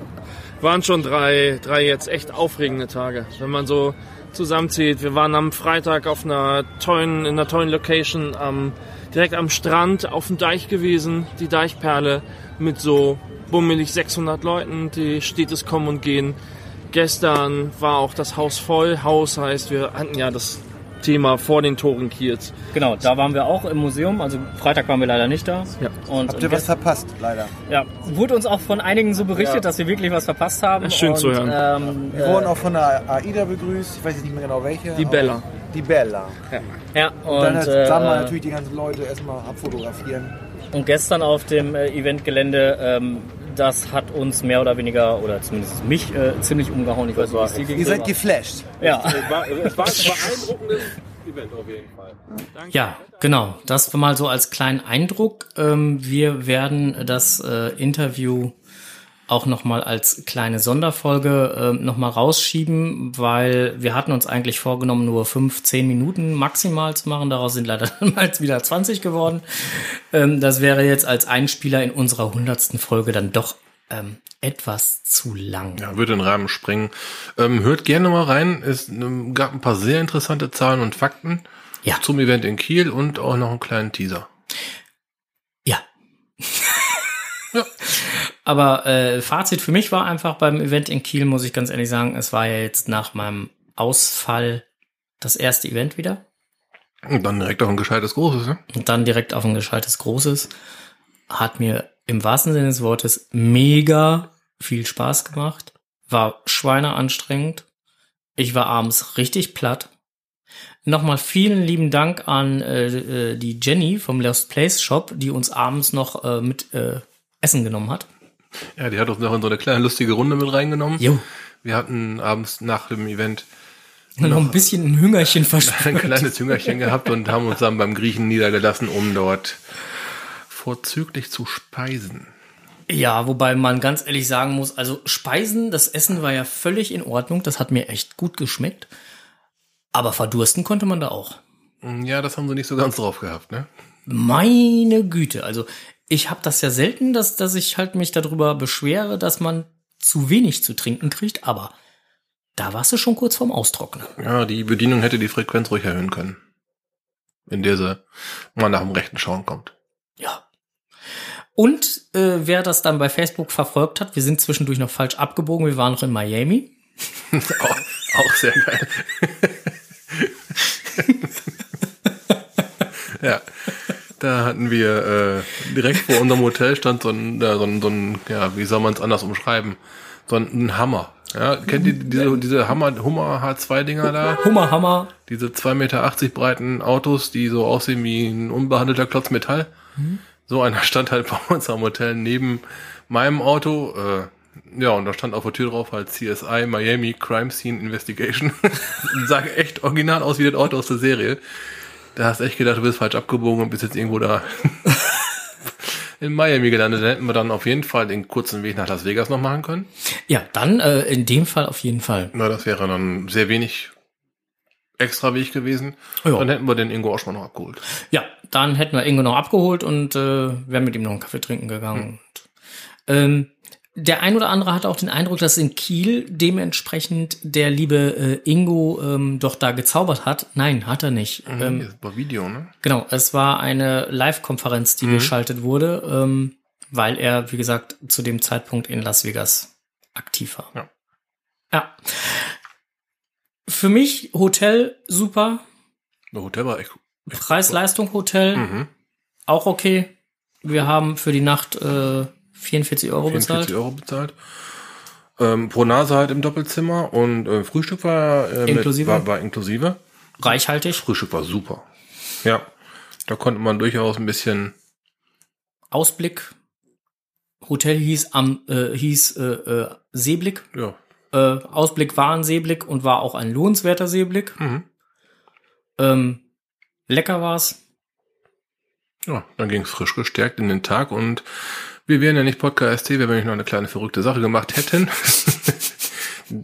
waren schon drei, drei jetzt echt aufregende Tage, wenn man so zusammenzieht. Wir waren am Freitag auf einer tollen, in einer tollen Location, am, direkt am Strand, auf dem Deich gewesen, die Deichperle mit so bummelig 600 Leuten, die Städtes kommen und gehen. Gestern war auch das Haus voll. Haus heißt, wir hatten ja das Thema vor den Toren Kiels. Genau, da waren wir auch im Museum. Also Freitag waren wir leider nicht da. Ja. Und, Habt ihr was verpasst, leider? Ja, wurde uns auch von einigen so berichtet, ja. dass wir wirklich was verpasst haben. Schön und, zu hören. Ähm, wir äh, wurden auch von der AIDA begrüßt. Ich weiß nicht mehr genau welche. Die Bella. die Bella. Ja, Und dann und, sammeln äh, natürlich die ganzen Leute erstmal abfotografieren. und gestern auf dem äh, Eventgelände, ähm, das hat uns mehr oder weniger, oder zumindest mich, äh, ziemlich umgehauen. Ich weiß nicht, wie es dir ging. Ihr seid geflasht. Ja. Es war, es war ein beeindruckendes Event auf jeden Fall. Ja, genau. Das war mal so als kleinen Eindruck. Ähm, wir werden das äh, Interview auch noch mal als kleine Sonderfolge äh, noch mal rausschieben, weil wir hatten uns eigentlich vorgenommen, nur fünf, zehn Minuten maximal zu machen. Daraus sind leider dann mal wieder 20 geworden. Ähm, das wäre jetzt als Einspieler in unserer hundertsten Folge dann doch ähm, etwas zu lang. Ja, würde den Rahmen sprengen. Ähm, hört gerne mal rein. Es ähm, gab ein paar sehr interessante Zahlen und Fakten Ja. zum Event in Kiel und auch noch einen kleinen Teaser. Ja. Aber äh, Fazit für mich war einfach beim Event in Kiel, muss ich ganz ehrlich sagen, es war ja jetzt nach meinem Ausfall das erste Event wieder. Und dann direkt auch ein gescheites Großes, ne? Und dann direkt auf ein gescheites Großes. Hat mir im wahrsten Sinne des Wortes mega viel Spaß gemacht. War schweineanstrengend. Ich war abends richtig platt. Nochmal vielen lieben Dank an äh, äh, die Jenny vom Lost Place Shop, die uns abends noch äh, mit äh, Essen genommen hat. Ja, die hat uns noch in so eine kleine lustige Runde mit reingenommen. Jo. Wir hatten abends nach dem Event Noch ein bisschen ein Hüngerchen ein verspürt. kleines Jüngerchen gehabt und haben uns dann beim Griechen niedergelassen, um dort vorzüglich zu speisen. Ja, wobei man ganz ehrlich sagen muss, also Speisen, das Essen war ja völlig in Ordnung, das hat mir echt gut geschmeckt. Aber verdursten konnte man da auch. Ja, das haben sie nicht so ganz drauf gehabt, ne? Meine Güte, also ich habe das ja selten, dass, dass ich halt mich darüber beschwere, dass man zu wenig zu trinken kriegt, aber da warst du schon kurz vorm Austrocknen. Ja, die Bedienung hätte die Frequenz ruhig erhöhen können. In der sie mal nach dem rechten Schauen kommt. Ja. Und äh, wer das dann bei Facebook verfolgt hat, wir sind zwischendurch noch falsch abgebogen, wir waren noch in Miami. auch, auch sehr geil. ja. Da hatten wir äh, direkt vor unserem Hotel stand so ein, ja, so ein, so ein ja, wie soll man es anders umschreiben? So ein, ein Hammer. Ja, kennt ihr diese, diese Hammer, Hummer H2-Dinger da? Hummer, Hammer. Diese 2,80 Meter breiten Autos, die so aussehen wie ein unbehandelter Klotz Metall. So einer stand halt bei uns am Hotel neben meinem Auto. Äh, ja, und da stand auf der Tür drauf halt CSI Miami Crime Scene Investigation. Sah echt original aus wie das Auto aus der Serie. Da hast echt gedacht, du bist falsch abgebogen und bist jetzt irgendwo da in Miami gelandet. Da hätten wir dann auf jeden Fall den kurzen Weg nach Las Vegas noch machen können. Ja, dann äh, in dem Fall auf jeden Fall. Na, das wäre dann sehr wenig extra Weg gewesen. Ja. Dann hätten wir den Ingo auch mal noch abgeholt. Ja, dann hätten wir Ingo noch abgeholt und äh, wären mit ihm noch einen Kaffee trinken gegangen. Und, ähm, der ein oder andere hat auch den Eindruck, dass in Kiel dementsprechend der liebe äh, Ingo ähm, doch da gezaubert hat. Nein, hat er nicht. Ähm, das war Video, ne? Genau, es war eine Live-Konferenz, die geschaltet wurde, ähm, weil er, wie gesagt, zu dem Zeitpunkt in Las Vegas aktiv war. Ja. Ja. Für mich Hotel super, Das Hotel war echt Preis-Leistung Hotel Mhm. auch okay. Wir haben für die Nacht äh, 44 Euro 44 bezahlt. Euro bezahlt. Ähm, pro Nase halt im Doppelzimmer und äh, Frühstück war, äh, Inklusive? Mit, war, war inklusive. Reichhaltig. Frühstück war super. Ja, da konnte man durchaus ein bisschen Ausblick. Hotel hieß am äh, hieß äh, äh, Seeblick. ja, Äh, Ausblick war ein Seeblick und war auch ein lohnenswerter Seeblick. Mhm. Ähm, lecker war's. ja, dann ging es frisch gestärkt in den Tag und wir wären ja nicht Podcast ST, wenn wir nicht noch eine kleine verrückte Sache gemacht hätten.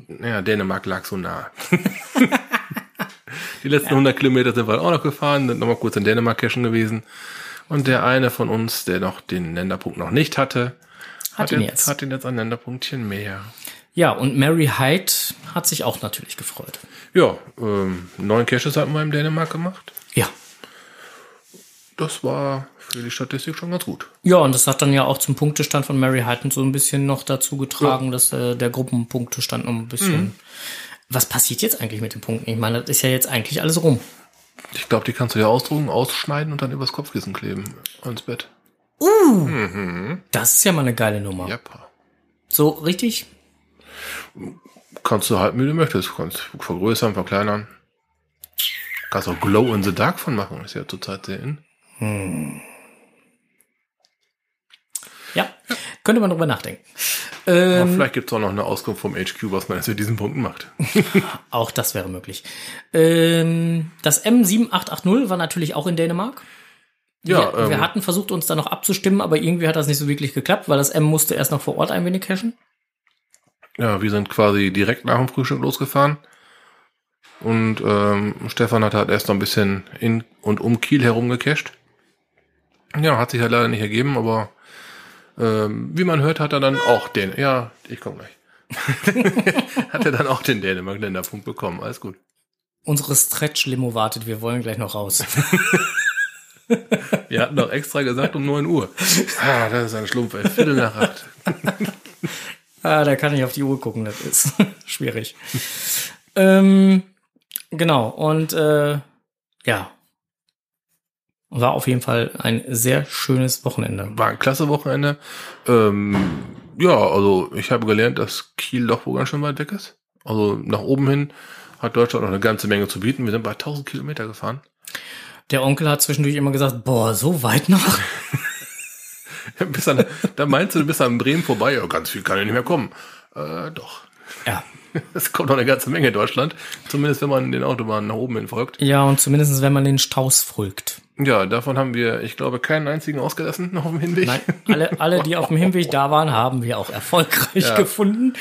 ja, Dänemark lag so nah. Die letzten 100 Kilometer sind wir auch noch gefahren, sind nochmal kurz in Dänemark cashen gewesen. Und der eine von uns, der noch den Länderpunkt noch nicht hatte, Hat ihn jetzt, jetzt. hat ihn jetzt ein Länderpunktchen mehr. Ja, und Mary Hyde hat sich auch natürlich gefreut. Ja, ähm, neun Caches hatten wir in Dänemark gemacht. Ja. Das war für die Statistik schon ganz gut. Ja, und das hat dann ja auch zum Punktestand von Mary Hyde so ein bisschen noch dazu getragen, dass äh, der Gruppenpunktestand noch ein bisschen. Was passiert jetzt eigentlich mit den Punkten? Ich meine, das ist ja jetzt eigentlich alles rum. Ich glaube, die kannst du ja ausdrucken, ausschneiden und dann übers Kopfkissen kleben. Ans Bett. Das ist ja mal eine geile Nummer. Ja, pa. So richtig? Kannst du halten, wie du möchtest. Kannst vergrößern, verkleinern. Kannst auch Glow in the Dark von machen, ist ja zurzeit sehr in. Ja, könnte man drüber nachdenken. Aber Ähm, vielleicht gibt's auch noch eine Auskunft vom HQ, was man jetzt mit diesen Punkten macht. auch das wäre möglich. Ähm, das M7880 war natürlich auch in Dänemark. Ja, wir, wir ähm, hatten versucht, uns da noch abzustimmen, aber irgendwie hat das nicht so wirklich geklappt, weil das M musste erst noch vor Ort ein wenig cashen. Ja, wir sind quasi direkt nach dem Frühstück losgefahren. Und ähm, Stefan hat halt erst noch ein bisschen in und um Kiel herum gecached. Ja, hat sich halt leider nicht ergeben, aber ähm, wie man hört, hat er dann auch den, ja, ich komme gleich. hat er dann auch den Dänemark-Länderpunkt bekommen. Alles gut. Unsere Stretch-Limo wartet, wir wollen gleich noch raus. Wir hatten doch extra gesagt um 9 Uhr. Ah, das ist ein Schlumpf, ey. Viertel nach acht. ah, da kann ich auf die Uhr gucken, das ist schwierig. ähm, genau, und äh, ja. War auf jeden Fall ein sehr schönes Wochenende. War ein klasse Wochenende. Ähm, ja, also ich habe gelernt, dass Kiel doch wohl ganz schön weit weg ist. Also nach oben hin hat Deutschland noch eine ganze Menge zu bieten. Wir sind bei 1000 Kilometer gefahren. Der Onkel hat zwischendurch immer gesagt, boah, so weit noch? bis an, da meinst du, du bist an Bremen vorbei. Ja, ganz viel kann ja nicht mehr kommen. Äh, doch. Ja. Es kommt noch eine ganze Menge in Deutschland. Zumindest wenn man den Autobahnen nach oben hin folgt. Ja, und zumindest wenn man den Strauß folgt. Ja, davon haben wir, ich glaube, keinen einzigen ausgelassen auf dem Hinweg. Nein, alle, alle, die auf dem Hinweg da waren, haben wir auch erfolgreich Ja. gefunden.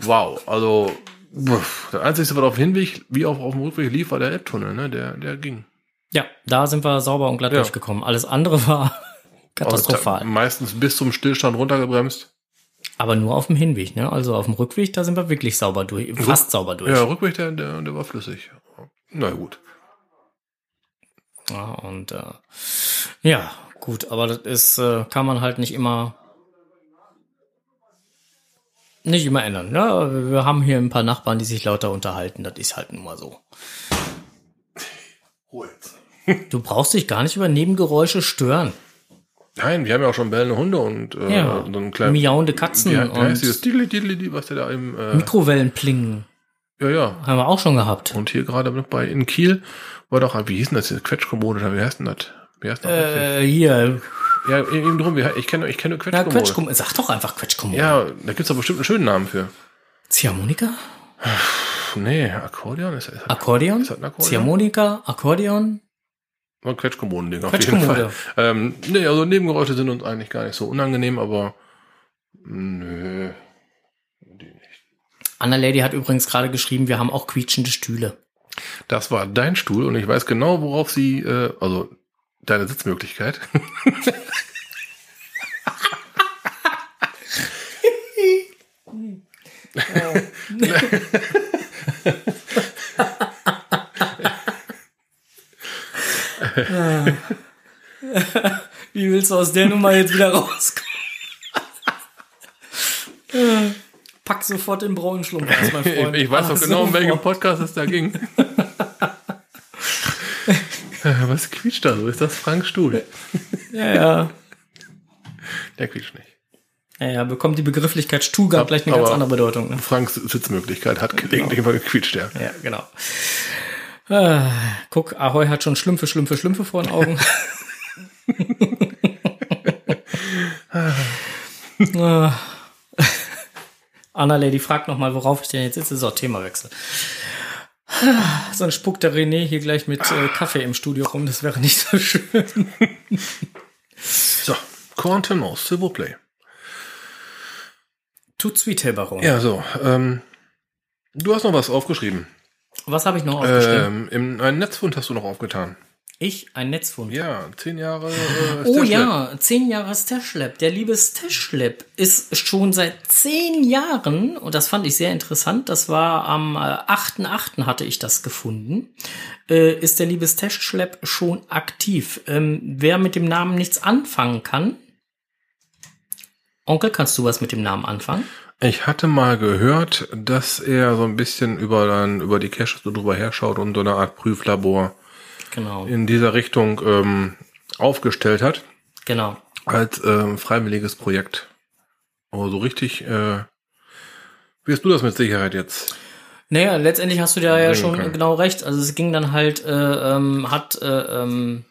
Wow, also pff, das Einzige, was auf dem Hinweg wie auch auf dem Rückweg lief, war der Elbtunnel, ne? Der, der ging. Ja, da sind wir sauber und glatt Ja. durchgekommen. Alles andere war katastrophal. Also, meistens bis zum Stillstand runtergebremst. Aber nur auf dem Hinweg, ne? Also auf dem Rückweg, da sind wir wirklich sauber durch, fast sauber durch. Ja, Rückweg, der, der, der war flüssig. Na gut. Ja, und äh, ja, gut, aber das ist, äh, kann man halt nicht immer nicht immer ändern. Ja, wir haben hier ein paar Nachbarn, die sich lauter unterhalten. Das ist halt nun mal so. Du brauchst dich gar nicht über Nebengeräusche stören. Nein, wir haben ja auch schon bellende Hunde und äh, Ja, so einen kleinen. miauende Katzen wie heißt dieses und Diddly Diddly, was der da im. Äh, Mikrowellenplingen ja, ja. haben wir auch schon gehabt. Und hier gerade noch bei in Kiel war doch, wie hieß denn das? Quetschkommode, oder wie heißt denn das? Wie heißt das? Äh, hier, ja, eben drum, ich kenne ich kenne nur ja, Quetschkommode. Quetschkommode. Sag doch einfach Quetschkommode. Ja, da gibt's doch bestimmt einen schönen Namen für. Ziehharmonika? Nee, Akkordeon ist, ist Akkordeon? Ist das ein Akkordeon? Ziehharmonika? Akkordeon? ein Quetschkommoden-Ding auf jeden Quetschkommode. Fall. Ähm, nee, also Nebengeräusche sind uns eigentlich gar nicht so unangenehm, aber nö. Die nicht. Anna Lady hat übrigens gerade geschrieben, wir haben auch quietschende Stühle. Das war dein Stuhl und ich weiß genau, worauf sie, äh, also deine Sitzmöglichkeit. Wie willst du aus der Nummer jetzt wieder rauskommen? Sofort den braunen Schlumpf aus, mein Freund. Ich, weiß doch genau, um welchen. Podcast es da ging. Äh, Was quietscht da so? Ist das Franks Stuhl? Ja, ja. Der quietscht nicht. Ja, ja, bekommt die Begrifflichkeit Ab- gleich eine ganz andere Bedeutung. Ne? Franks Sitzmöglichkeit hat gelegentlich mal gequietscht, ja. Ja, genau. Ah, guck, Ahoy hat schon Schlümpfe, Schlümpfe, Schlümpfe vor den Augen. Ah. Anna Lady fragt nochmal, worauf ich denn jetzt sitze. So, Themawechsel. Sonst spuckt der René hier gleich mit äh, Kaffee im Studio rum. Das wäre nicht so schön. So, Contenance, s'il vous plaît. Tut sweet, Herr Baron. Ja, so, ähm, du hast noch was aufgeschrieben. Was habe ich noch aufgeschrieben? Ähm, im, einen Netzfund hast du noch aufgetan. Ich, ein Netzfund. Ja, zehn Jahre. Äh, Oh ja, zehn Jahre Stashlab. Der liebe Stashlab ist schon seit zehn Jahren, und das fand ich sehr interessant, das war am äh, 8.8. hatte ich das gefunden, äh, ist der liebe Stashlab schon aktiv. Ähm, wer mit dem Namen nichts anfangen kann, Onkel, kannst du was mit dem Namen anfangen? Ich hatte mal gehört, dass er so ein bisschen über, dann, über die Caches so drüber herschaut und so eine Art Prüflabor Genau, in dieser Richtung ähm, aufgestellt hat. genau. als ähm, freiwilliges Projekt. Aber so richtig, äh, wirst du das mit Sicherheit jetzt. Naja, letztendlich hast du da ja schon kann. genau recht. Also es ging dann halt, äh, ähm, hat äh, ähm,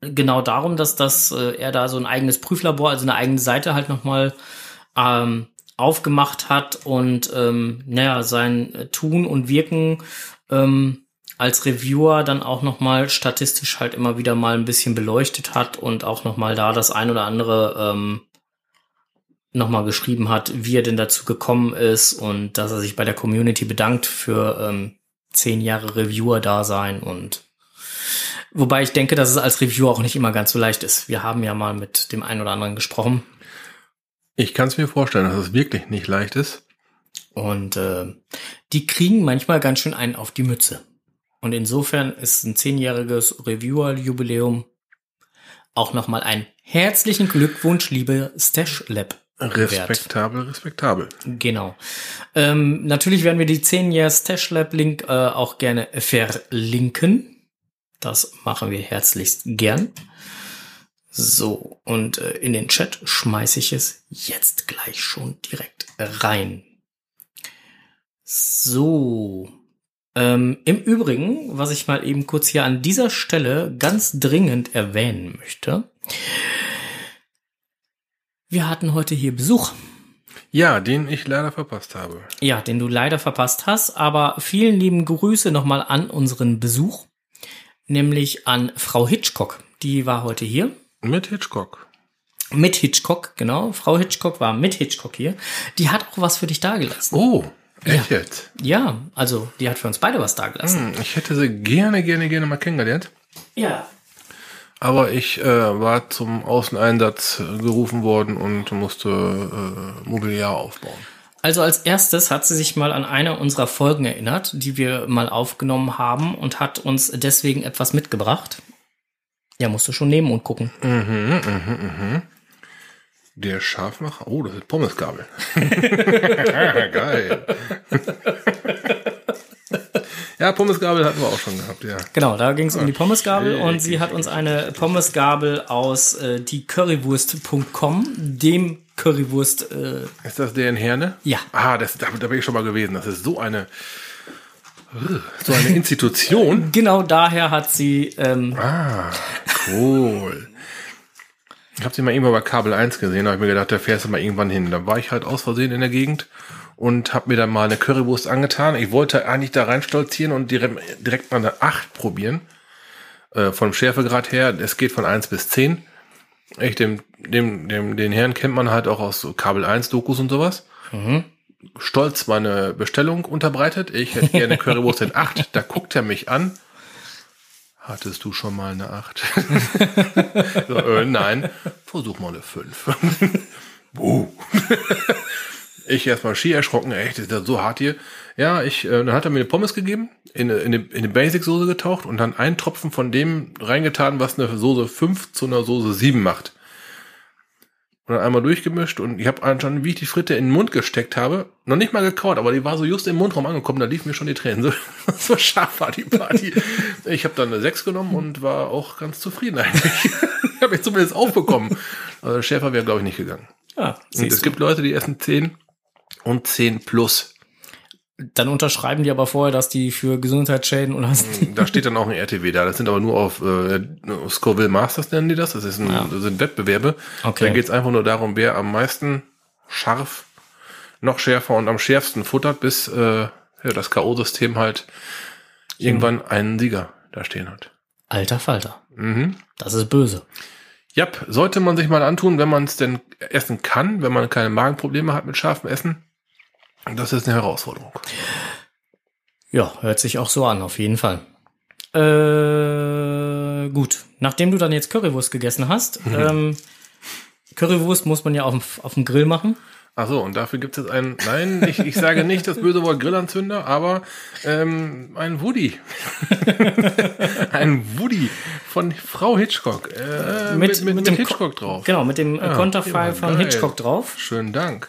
genau darum, dass das äh, er da so ein eigenes Prüflabor, also eine eigene Seite halt nochmal ähm, aufgemacht hat und ähm, naja, sein Tun und Wirken ähm, als Reviewer dann auch nochmal statistisch halt immer wieder mal ein bisschen beleuchtet hat und auch nochmal da das ein oder andere ähm, nochmal geschrieben hat, wie er denn dazu gekommen ist und dass er sich bei der Community bedankt für ähm, zehn Jahre Reviewer-Dasein und wobei ich denke, dass es als Reviewer auch nicht immer ganz so leicht ist. Wir haben ja mal mit dem einen oder anderen gesprochen Ich kann es mir vorstellen, dass es wirklich nicht leicht ist. und äh, die kriegen manchmal ganz schön einen auf die Mütze. Und insofern ist ein zehnjähriges Reviewer-Jubiläum auch nochmal ein herzlichen Glückwunsch, liebe Stash Lab. wert. Respektabel, respektabel. Genau. Ähm, natürlich werden wir die 10 Jahre Stash Lab Link äh, auch gerne verlinken. Das machen wir herzlichst gern. So, und äh, in den Chat schmeiße ich es jetzt gleich schon direkt rein. So. Ähm, Im Übrigen, was ich mal eben kurz hier an dieser Stelle ganz dringend erwähnen möchte. Wir hatten heute hier Besuch. Ja, den ich leider verpasst habe. Ja, den du leider verpasst hast, aber vielen lieben Grüße nochmal an unseren Besuch, nämlich an Frau Hitchcock. Die war heute hier. Mit Hitchcock. Mit Hitchcock, genau. Frau Hitchcock war mit Hitchcock hier. Die hat auch was für dich dagelassen. Oh, echt jetzt? Ja, also die hat für uns beide was dagelassen. Hm, ich hätte sie gerne, gerne, gerne mal kennengelernt. Ja. Aber ich äh, war zum Außeneinsatz gerufen worden und musste äh, Mobiliar aufbauen. Also als erstes hat sie sich mal an eine unserer Folgen erinnert, die wir mal aufgenommen haben und hat uns deswegen etwas mitgebracht. Ja, musst du schon nehmen und gucken. Mhm, mhm, mhm. Der Scharfmacher. Oh, das ist Pommesgabel. Geil. ja, Pommesgabel hatten wir auch schon gehabt, ja. Genau, da ging es um die Pommesgabel und sie hat uns eine Pommesgabel aus äh, diecurrywurst.com, dem Currywurst. Äh, Ist das der in Herne? Ja. Ah, das, da, da bin ich schon mal gewesen. Das ist so eine, so eine Institution. genau daher hat sie. Ähm, Ah, cool. Ich habe sie mal irgendwann bei Kabel 1 gesehen, da habe ich mir gedacht, da fährst du mal irgendwann hin. Da war ich halt aus Versehen in der Gegend und habe mir dann mal eine Currywurst angetan. Ich wollte eigentlich da reinstolzieren und direkt, direkt mal eine 8 probieren. Äh, vom Schärfegrad her, es geht von 1 bis 10. Ich, dem, dem, dem, den Herrn kennt man halt auch aus so Kabel 1 Dokus und sowas. Stolz meine Bestellung unterbreitet. Ich hätte gerne Currywurst in 8. Da guckt er mich an. Hattest du schon mal eine 8? so, äh, nein, versuch mal eine 5. Buh. ich erstmal schier erschrocken, echt, ist das so hart hier. Ja, ich, äh, dann hat er mir eine Pommes gegeben, in in in eine Basic-Soße getaucht und dann einen Tropfen von dem reingetan, was eine Soße 5 zu einer Soße 7 macht. Und dann einmal durchgemischt und ich habe anscheinend, wie ich die Fritte in den Mund gesteckt habe, noch nicht mal gekaut, aber die war so just im Mundraum angekommen, da liefen mir schon die Tränen. So, so scharf war die Party. Ich habe dann eine 6 genommen und war auch ganz zufrieden eigentlich. ich habe jetzt zumindest aufbekommen. Also schärfer wäre, glaube ich, nicht gegangen. ja, Und es gibt Leute, die essen 10 und 10 plus. Dann unterschreiben die aber vorher, dass die für Gesundheitsschäden und hast. Da steht dann auch ein RTW da. Das sind aber nur auf äh, Scoville Masters nennen die das. Das, ist ein, das sind Wettbewerbe. Okay. Da geht es einfach nur darum, wer am meisten scharf, noch schärfer und am schärfsten futtert, bis äh, ja, das K.O.-System halt irgendwann einen Sieger da stehen hat. Alter Falter. Mhm. Das ist böse. Jap, sollte man sich mal antun, wenn man es denn essen kann, wenn man keine Magenprobleme hat mit scharfem Essen. Das ist eine Herausforderung. Ja, hört sich auch so an, auf jeden Fall. Äh, gut. Nachdem du dann jetzt Currywurst gegessen hast, ähm, Currywurst muss man ja auf dem, auf dem Grill machen. Ach so, und dafür gibt es jetzt einen, nein, ich, ich sage nicht das böse Wort Grillanzünder, aber ähm, ein Woody. ein Woody von Frau Hitchcock. Äh, mit, mit, mit, dem Hitchcock drauf. Genau, mit dem Ja, Konterfei ja, von geil. Hitchcock drauf. Schönen Dank.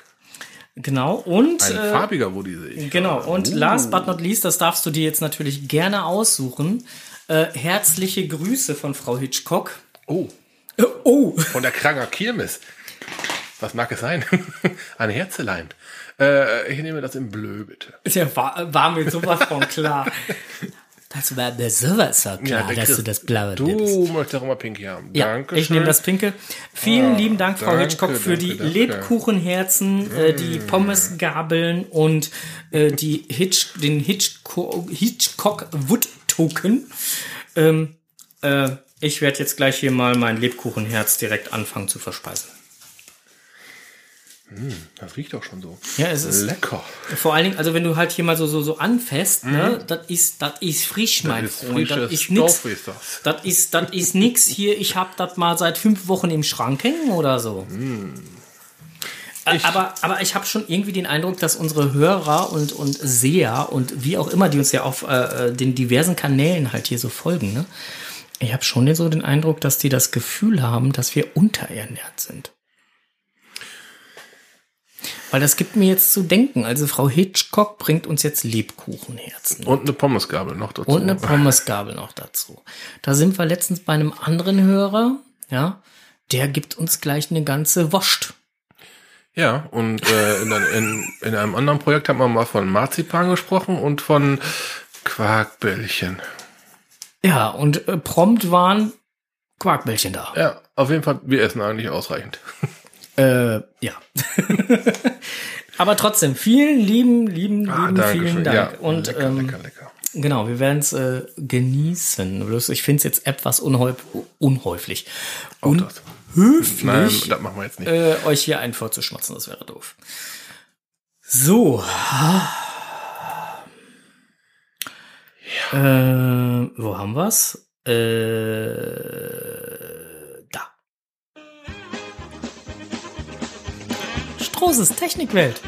Genau. Und Ein äh, farbiger Woody sehe ich. genau. Und Uh. last but not least, das darfst du dir jetzt natürlich gerne aussuchen. Äh, herzliche Grüße von Frau Hitchcock. Oh, Äh, oh, von der Kranger Kirmes. Was mag es sein? Ein Herzelein. Äh, ich nehme das in Blö, bitte. Ja, war, war mir sowas von klar. Das war mir sowas von klar, der dass du das Blaue Du nimmst. möchtest auch immer Pinky haben. Ja, Danke ich nehme das Pinke. Vielen Ah, lieben Dank, Frau danke, Hitchcock, für danke, die danke. Mm. Lebkuchenherzen, äh, die Pommesgabeln und äh, die Hitch, den Hitchcock, Hitchcock Wood Token. Ähm, äh, ich werde jetzt gleich hier mal mein Lebkuchenherz direkt anfangen zu verspeisen. Das riecht auch schon so. Ja, es ist Lecker. vor allen Dingen, also wenn du halt hier mal so so so anfasst, ne, das ist das ist frisch, mein Mhm. Das ist Freund. Das ist nix. Das. Ist, das ist nix hier. Ich hab das mal seit fünf Wochen im Schrank hängen oder so. Ä- aber, aber ich habe schon irgendwie den Eindruck, dass unsere Hörer und, und Seher und wie auch immer, die uns ja auf äh, den diversen Kanälen halt hier so folgen, ne? Ich habe schon so den Eindruck, dass die das Gefühl haben, dass wir unterernährt sind. Weil das gibt mir jetzt zu denken. Also Frau Hitchcock bringt uns jetzt Lebkuchenherzen. Und eine Pommesgabel noch dazu. Und eine Pommesgabel noch dazu. Da sind wir letztens bei einem anderen Hörer, ja, der gibt uns gleich eine ganze Wurst. Ja, und äh, in, in, in einem anderen Projekt hat man mal von Marzipan gesprochen und von Quarkbällchen. Ja, und äh, prompt waren Quarkbällchen da. Ja, auf jeden Fall, wir essen eigentlich ausreichend. Äh, ja. Aber trotzdem, vielen lieben, lieben, lieben, danke vielen schön. Dank. Ja, und lecker, ähm, lecker, lecker. genau, wir werden es äh, genießen. Bloß ich finde es jetzt etwas unhäuf unhäufig. Auch das. Unhöflich. Nein, das machen wir jetzt nicht. äh, euch hier einen vorzuschmatzen, das wäre doof. So. Äh, wo haben wir's? Äh, Strohses Technikwelt.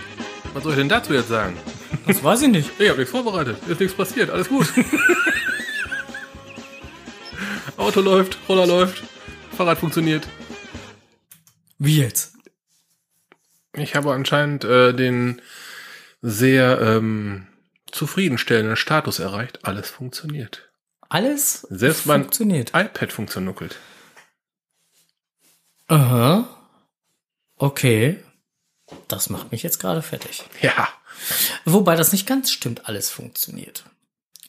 Was soll ich denn dazu jetzt sagen? Das weiß ich nicht. Ich habe nichts vorbereitet. Ist nichts passiert. Alles gut. Auto läuft, Roller läuft, Fahrrad funktioniert. Wie jetzt? Ich habe anscheinend äh, den sehr ähm, zufriedenstellenden Status erreicht. Alles funktioniert. Alles Selbst mein funktioniert. iPad funktioniert. Aha. Okay. Das macht mich jetzt gerade fertig. Ja. Wobei das nicht ganz stimmt, alles funktioniert.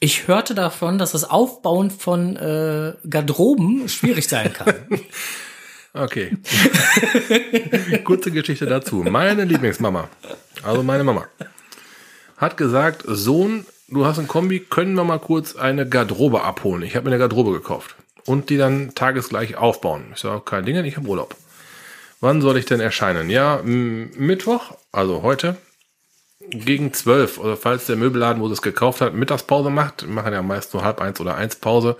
Ich hörte davon, dass das Aufbauen von äh, Garderoben schwierig sein kann. Okay. Kurze Geschichte dazu. Meine Lieblingsmama, also meine Mama, hat gesagt, Sohn, du hast ein Kombi, können wir mal kurz eine Garderobe abholen. Ich habe mir eine Garderobe gekauft und die dann tagesgleich aufbauen. Ich sage, kein Ding, ich habe Urlaub. Wann soll ich denn erscheinen? Ja, Mittwoch, also heute, gegen zwölf. Oder falls der Möbelladen, wo sie es gekauft hat, Mittagspause macht, machen ja meist nur halb eins oder eins Pause,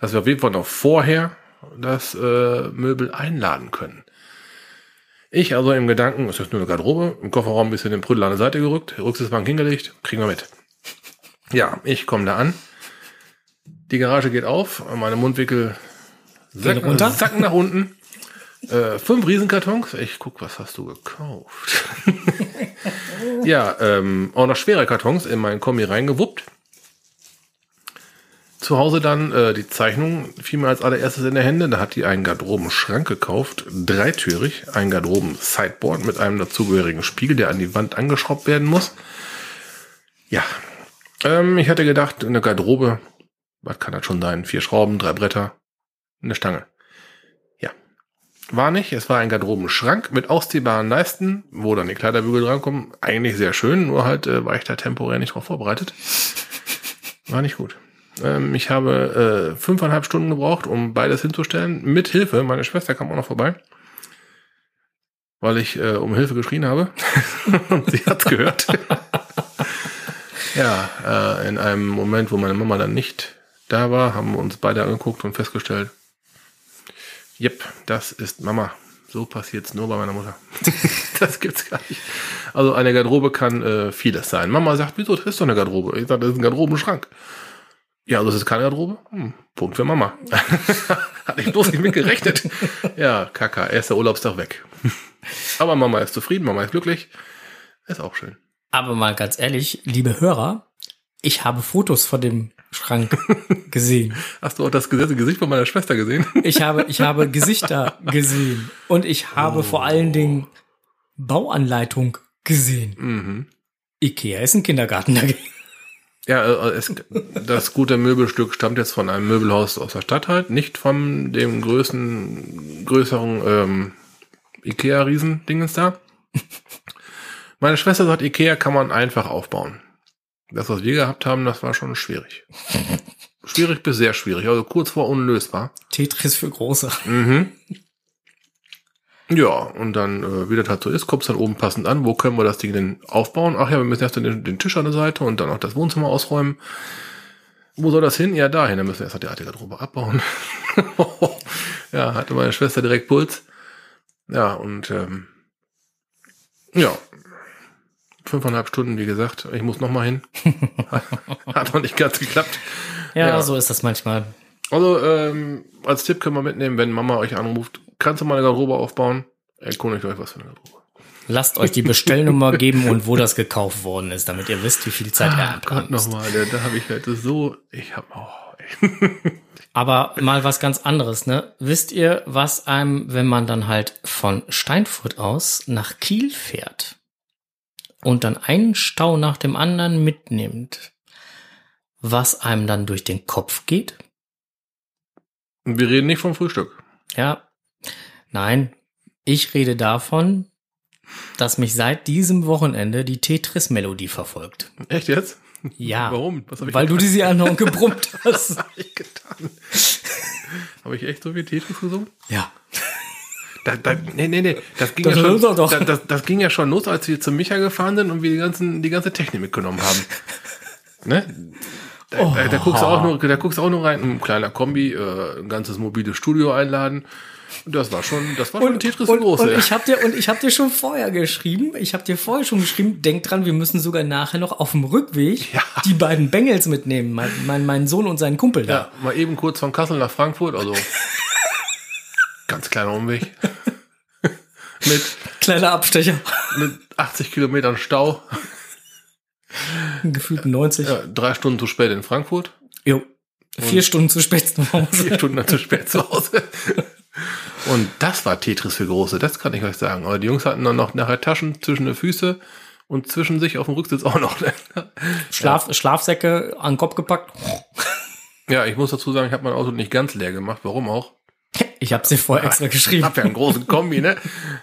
dass wir auf jeden Fall noch vorher das äh, Möbel einladen können. Ich also im Gedanken, es ist nur eine Garderobe, im Kofferraum ein bisschen den Prüdel an der Seite gerückt, Rücksitzbank hingelegt, kriegen wir mit. Ja, ich komme da an. Die Garage geht auf, meine Mundwickel sacken, sacken nach unten. Äh, fünf Riesenkartons. Ich guck, was hast du gekauft? ja, ähm, auch noch schwere Kartons in meinen Kombi reingewuppt. Zu Hause dann äh, die Zeichnung fiel mir als allererstes in die Hände. Da hat die einen Garderobenschrank gekauft, dreitürig, ein Garderoben-Sideboard mit einem dazugehörigen Spiegel, der an die Wand angeschraubt werden muss. Ja, ähm, ich hatte gedacht, eine Garderobe, was kann das schon sein? Vier Schrauben, drei Bretter, eine Stange. War nicht. Es war ein Garderobenschrank mit ausziehbaren Leisten, wo dann die Kleiderbügel drankommen. Eigentlich sehr schön, nur halt äh, war ich da temporär nicht drauf vorbereitet. War nicht gut. Ähm, ich habe äh, fünfeinhalb Stunden gebraucht, um beides hinzustellen. Mit Hilfe. Meine Schwester kam auch noch vorbei. Weil ich äh, um Hilfe geschrien habe. Und sie hat's gehört. ja, äh, in einem Moment, wo meine Mama dann nicht da war, haben wir uns beide angeguckt und festgestellt, Jep, das ist Mama. So passiert's nur bei meiner Mutter. das gibt's gar nicht. Also eine Garderobe kann äh, vieles sein. Mama sagt, wieso, das ist doch eine Garderobe. Ich sage, das ist ein Garderobenschrank. Ja, also das ist keine Garderobe? Hm, Punkt für Mama. Hatte ich bloß nicht mit gerechnet. ja, Kaka, erster Urlaubstag weg. Aber Mama ist zufrieden, Mama ist glücklich. Ist auch schön. Aber mal ganz ehrlich, liebe Hörer, ich habe Fotos von dem Schrank gesehen. Hast du auch das Gesicht von meiner Schwester gesehen? Ich habe, ich habe Gesichter gesehen. Und ich habe vor allen Dingen Bauanleitung gesehen. Mhm. Ikea ist ein Kindergarten dagegen. Ja, äh, es, das gute Möbelstück stammt jetzt von einem Möbelhaus aus der Stadt halt, nicht von dem größten, größeren ähm, Ikea-Riesendingens da. Meine Schwester sagt, Ikea kann man einfach aufbauen. Das, was wir gehabt haben, das war schon schwierig. schwierig bis sehr schwierig, also kurz vor unlösbar. Tetris für Große. Mhm. Ja, und dann, äh, wie das halt so ist, kommt es dann oben passend an. Wo können wir das Ding denn aufbauen? Ach ja, wir müssen erst den, den Tisch an der Seite und dann auch das Wohnzimmer ausräumen. Wo soll das hin? Ja, dahin. Dann müssen wir erst die alte Garderobe abbauen. ja, hatte meine Schwester direkt Puls. Ja, und ähm, ja, fünfeinhalb Stunden, wie gesagt. Ich muss noch mal hin. Hat noch nicht ganz geklappt. Ja, Ja. so ist das manchmal. Also, ähm, als Tipp können wir mitnehmen, wenn Mama euch anruft, kannst du mal eine Garderobe aufbauen? Erkundigt euch was für eine Garderobe. Lasst euch die Bestellnummer geben und wo das gekauft worden ist, damit ihr wisst, wie viel Zeit ihr Ah, Gott, abgehabt ist. nochmal, da, da habe ich halt so, ich habe, oh, ey. Aber mal was ganz anderes, ne? Wisst ihr, was einem, wenn man dann halt von Steinfurt aus nach Kiel fährt und dann einen Stau nach dem anderen mitnimmt, was einem dann durch den Kopf geht? Wir reden nicht vom Frühstück. Ja, nein, ich rede davon, dass mich seit diesem Wochenende die Tetris-Melodie verfolgt. Echt jetzt? Ja, Warum? Was hab ich weil du getan? die sie andauernd gebrummt hast. Was hab ich getan? habe ich echt so viel Tetris gesungen? Ja. Da, da, nee, nee, nee. Das ging, Das ja schon. Da, das, das ging ja schon los, als wir zu Micha gefahren sind und wir die, ganzen, die ganze Technik mitgenommen haben. ne? Da, da, da, guckst du auch nur, da guckst du auch nur rein, ein kleiner Kombi, äh, ein ganzes mobiles Studio einladen. Das war schon, das war schon Tetris und, große. und ich habe dir und ich habe dir schon vorher geschrieben, ich habe dir vorher schon geschrieben, denk dran, wir müssen sogar nachher noch auf dem Rückweg Ja. die beiden Bengels mitnehmen, mein, mein, mein Sohn und seinen Kumpel da. ja, mal eben kurz von Kassel nach Frankfurt, also ganz kleiner Umweg. mit, Kleiner Abstecher, mit 80 Kilometern Stau, gefühlt 90. ja, drei Stunden zu spät in Frankfurt, Jo. Vier Stunden zu spät zu Hause. vier Stunden zu spät zu Hause. Und das war Tetris für Große, das kann ich euch sagen. Aber die Jungs hatten dann noch nachher Taschen zwischen die Füße und zwischen sich auf dem Rücksitz auch noch. Schlaf, Schlafsäcke an den Kopf gepackt. Ja, ich muss dazu sagen, ich habe mein Auto nicht ganz leer gemacht. Warum auch? Ich habe dir vorher extra Ich geschrieben. habe ja einen großen Kombi, ne?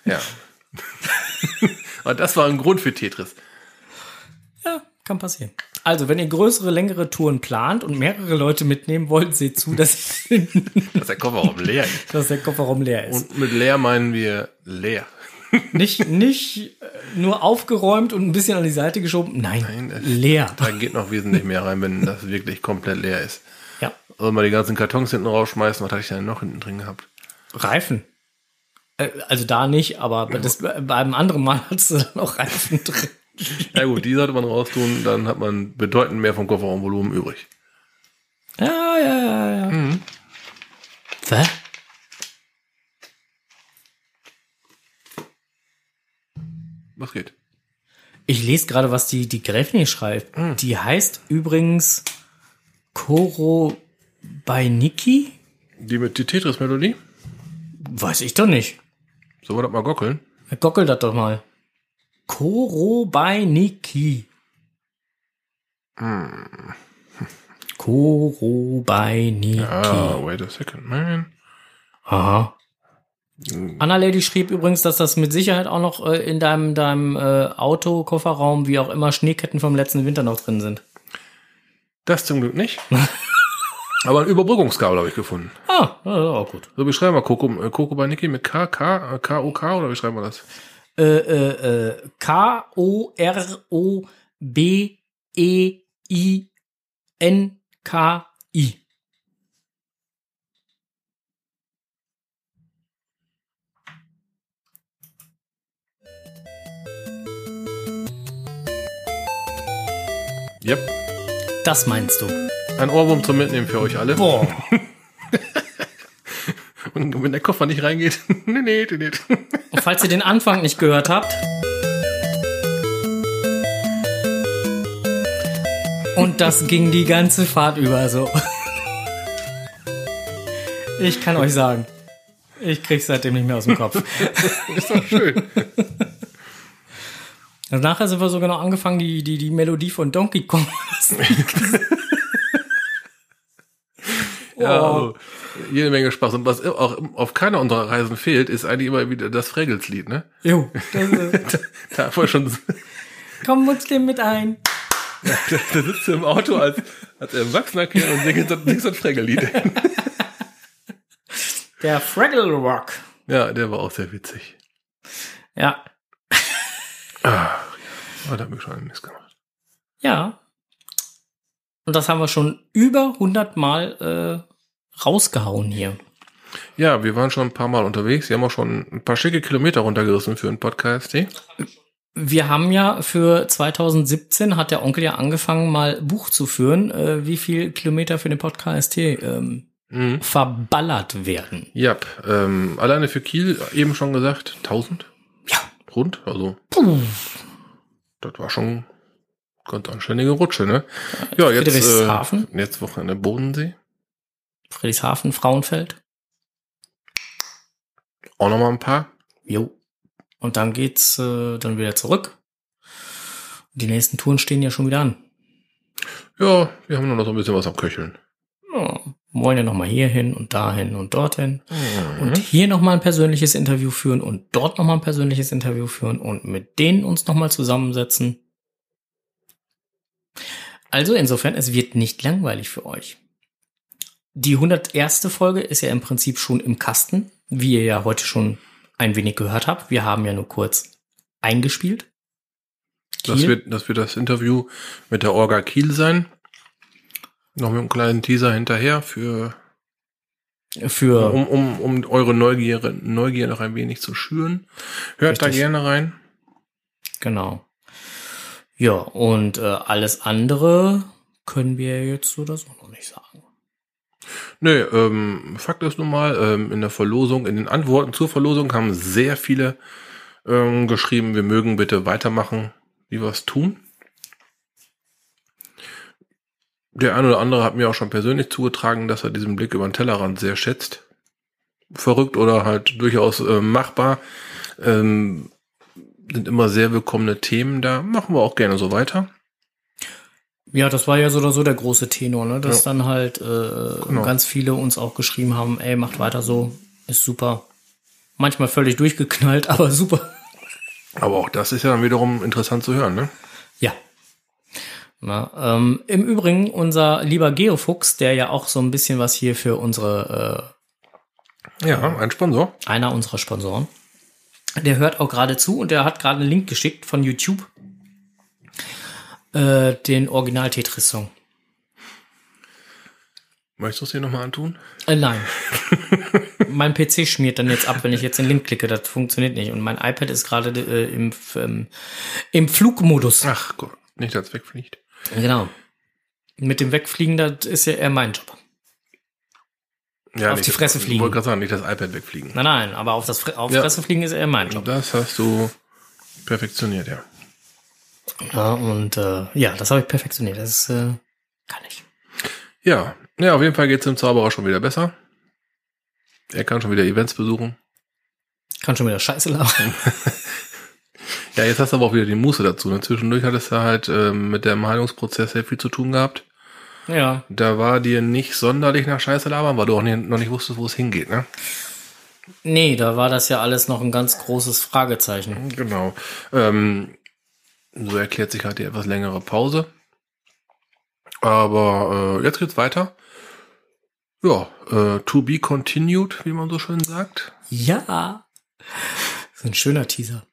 Ja. Aber das war ein Grund für Tetris. Ja, kann passieren. Also, wenn ihr größere, längere Touren plant und mehrere Leute mitnehmen wollt, seht zu, dass, Dass der Kofferraum leer ist. dass der Kofferraum leer ist. Und mit leer meinen wir leer. nicht, nicht äh, nur aufgeräumt und ein bisschen an die Seite geschoben. Nein, Nein, leer. Da geht noch wesentlich mehr rein, wenn das wirklich komplett leer ist. Ja. Also mal die ganzen Kartons hinten rausschmeißen, was hatte ich denn noch hinten drin gehabt? Reifen. Äh, Also da nicht, aber bei das, beim anderen Mal hattest du dann noch Reifen drin. Ja gut, die sollte man raustun, dann hat man bedeutend mehr vom Kofferraumvolumen übrig. Ja, ja, ja, ja. Was? Was geht? Ich lese gerade, was die, die Gräfin hier schreibt. Hm. Die heißt übrigens Koro bei Niki? Die mit die Tetris-Melodie? Weiß ich doch nicht. Sollen wir das mal gockeln? Gockelt das doch mal. Koro bei Niki. Hm. Koro bei Niki. Ah, wait a second, man. Aha. Hm. Anna Lady schrieb übrigens, dass das mit Sicherheit auch noch äh, in deinem, deinem äh, Auto-Kofferraum, wie auch immer, Schneeketten vom letzten Winter noch drin sind. Das zum Glück nicht. Aber ein Überbrückungskabel habe ich gefunden. Ah, ja, auch gut. So, wie schreiben wir Coco, äh, Coco bei Niki mit K, K, äh, K, O, K oder wie schreiben wir das? Äh, äh, äh, K-O-R-O-B-E-I-N-K-I. Yep. Das meinst du? Ein Ohrwurm zum Mitnehmen für euch alle. Boah. Und wenn der Koffer nicht reingeht, nee, nee, nee, nee. Und falls ihr den Anfang nicht gehört habt. Und das ging die ganze Fahrt über so. Ich kann euch sagen, ich krieg's seitdem nicht mehr aus dem Kopf. Ist doch schön. Nachher sind wir sogar noch angefangen, die, die, die Melodie von Donkey Kong. Ja, Oh. also, jede Menge Spaß. Und was auch auf keiner unserer Reisen fehlt, ist eigentlich immer wieder das Fraggles-Lied, ne? Jo, das, äh, Da voll schon, komm Muslim mit ein. da, da sitzt du im Auto als, als erwachsener Kind und singst das, das Fraggle-Lied. Der Fraggle Rock. Ja, der war auch sehr witzig. Ja, Ah, da hab ich schon einen Mist gemacht. ja. Und das haben wir schon über 100 Mal äh, rausgehauen hier. Ja, wir waren schon ein paar Mal unterwegs. Wir haben auch schon ein paar schicke Kilometer runtergerissen für einen Podcast. Wir haben ja für 2017 hat der Onkel ja angefangen, mal Buch zu führen, äh, wie viel Kilometer für den Podcast ähm, Mhm. verballert werden. Ja, ähm, alleine für Kiel eben schon gesagt, 1000 Ja. rund. Also, Puh. das war schon ganz anständige Rutsche, ne? Ja, jetzt, äh, Friedrichshafen. jetzt Wochenende Bodensee. Friedrichshafen, Frauenfeld. Auch nochmal ein paar. Jo. Und dann geht's äh, dann wieder zurück. Die nächsten Touren stehen ja schon wieder an. Ja, wir haben nur noch so ein bisschen was am Köcheln. Ja, wollen ja noch mal hier hin und dahin und dorthin. Mhm. Und hier noch mal ein persönliches Interview führen und dort noch mal ein persönliches Interview führen und mit denen uns noch mal zusammensetzen. Also insofern, es wird nicht langweilig für euch. Die 101. Folge ist ja im Prinzip schon im Kasten, wie ihr ja heute schon ein wenig gehört habt. Wir haben ja nur kurz eingespielt. Das wird, das wird das Interview mit der Orga Kiel sein. Noch mit einem kleinen Teaser hinterher für, für um, um, um eure Neugier, Neugier noch ein wenig zu schüren. Hört da Richtig. gerne rein. Genau. Ja, und äh, alles andere können wir jetzt oder so noch nicht sagen. Nee, ähm, Fakt ist nun mal, ähm, in der Verlosung, in den Antworten zur Verlosung haben sehr viele ähm, geschrieben, wir mögen bitte weitermachen, wie wir es tun. Der eine oder andere hat mir auch schon persönlich zugetragen, dass er diesen Blick über den Tellerrand sehr schätzt. Verrückt oder halt durchaus äh, machbar. Ähm, sind immer sehr willkommene Themen da. Machen wir auch gerne so weiter. Ja, das war ja so oder so der große Tenor, ne? Dass Ja. dann halt äh, Genau. ganz viele uns auch geschrieben haben, ey, macht weiter so, ist super. Manchmal völlig durchgeknallt, aber super. Aber auch das ist ja dann wiederum interessant zu hören, ne? Ja. Na, ähm, Im Übrigen, unser lieber Geofuchs, der ja auch so ein bisschen was hier für unsere, Ja, ein Sponsor. äh, einer unserer Sponsoren, der hört auch gerade zu und der hat gerade einen Link geschickt von YouTube, äh, den Original-Tetris-Song. Möchtest du es dir nochmal antun? Äh, nein. mein PC schmiert dann jetzt ab, wenn ich jetzt den Link klicke. Das funktioniert nicht. Und mein iPad ist gerade äh, im, ähm, im Flugmodus. Ach Gott, nicht, dass es wegfliegt. Genau. Mit dem Wegfliegen, das ist ja eher mein Job. Ja, Auf nicht, die Fresse Ich fliegen. wollte gerade sagen, nicht das iPad wegfliegen. Nein, nein, aber auf das auf Ja. Fresse fliegen ist eher mein Job. Das hast du perfektioniert, ja. Ja, und äh, ja, das habe ich perfektioniert. Das äh, kann ich. Ja, ja, auf jeden Fall geht es dem Zauberer schon wieder besser. Er kann schon wieder Events besuchen. Kann schon wieder Scheiße labern. Ja, jetzt hast du aber auch wieder die Muße dazu. Ne? Zwischendurch hattest du halt ähm, mit dem Heilungsprozess sehr viel zu tun gehabt. Ja. Da war dir nicht sonderlich nach Scheiße labern, weil du auch nie, noch nicht wusstest, wo es hingeht, ne? Nee, da war das ja alles noch ein ganz großes Fragezeichen. Genau. Ähm, so erklärt sich halt die etwas längere Pause. Aber äh, jetzt geht's weiter. Ja, äh, to be continued, wie man so schön sagt. Ja. So ein schöner Teaser.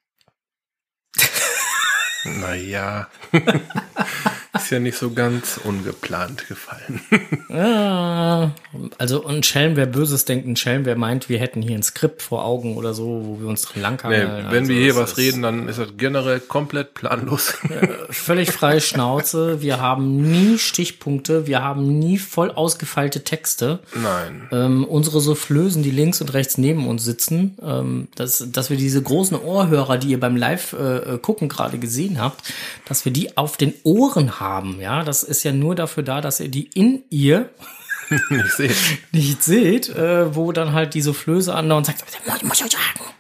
Naja, ist ja nicht so ganz ungeplant gefallen. Ja, also ein Schelm, wer Böses denkt, ein Schelm, wer meint, wir hätten hier ein Skript vor Augen oder so, wo wir uns drin Nee, langhangeln. wenn also wir hier das was reden, dann ist das generell komplett planlos. Völlig freie Schnauze. Wir haben nie Stichpunkte, wir haben nie voll ausgefeilte Texte. Nein. Ähm, unsere Soufflösen, die links und rechts neben uns sitzen, ähm, dass, dass wir diese großen Ohrhörer, die ihr beim Live-Gucken gerade gesehen habt, dass wir die auf den Ohren haben. Ja, das ist ja nur dafür da, dass ihr die in ihr Ich sehe. nicht seht, äh, wo dann halt diese Flöße andauernd sagt, muss, muss ich sagen.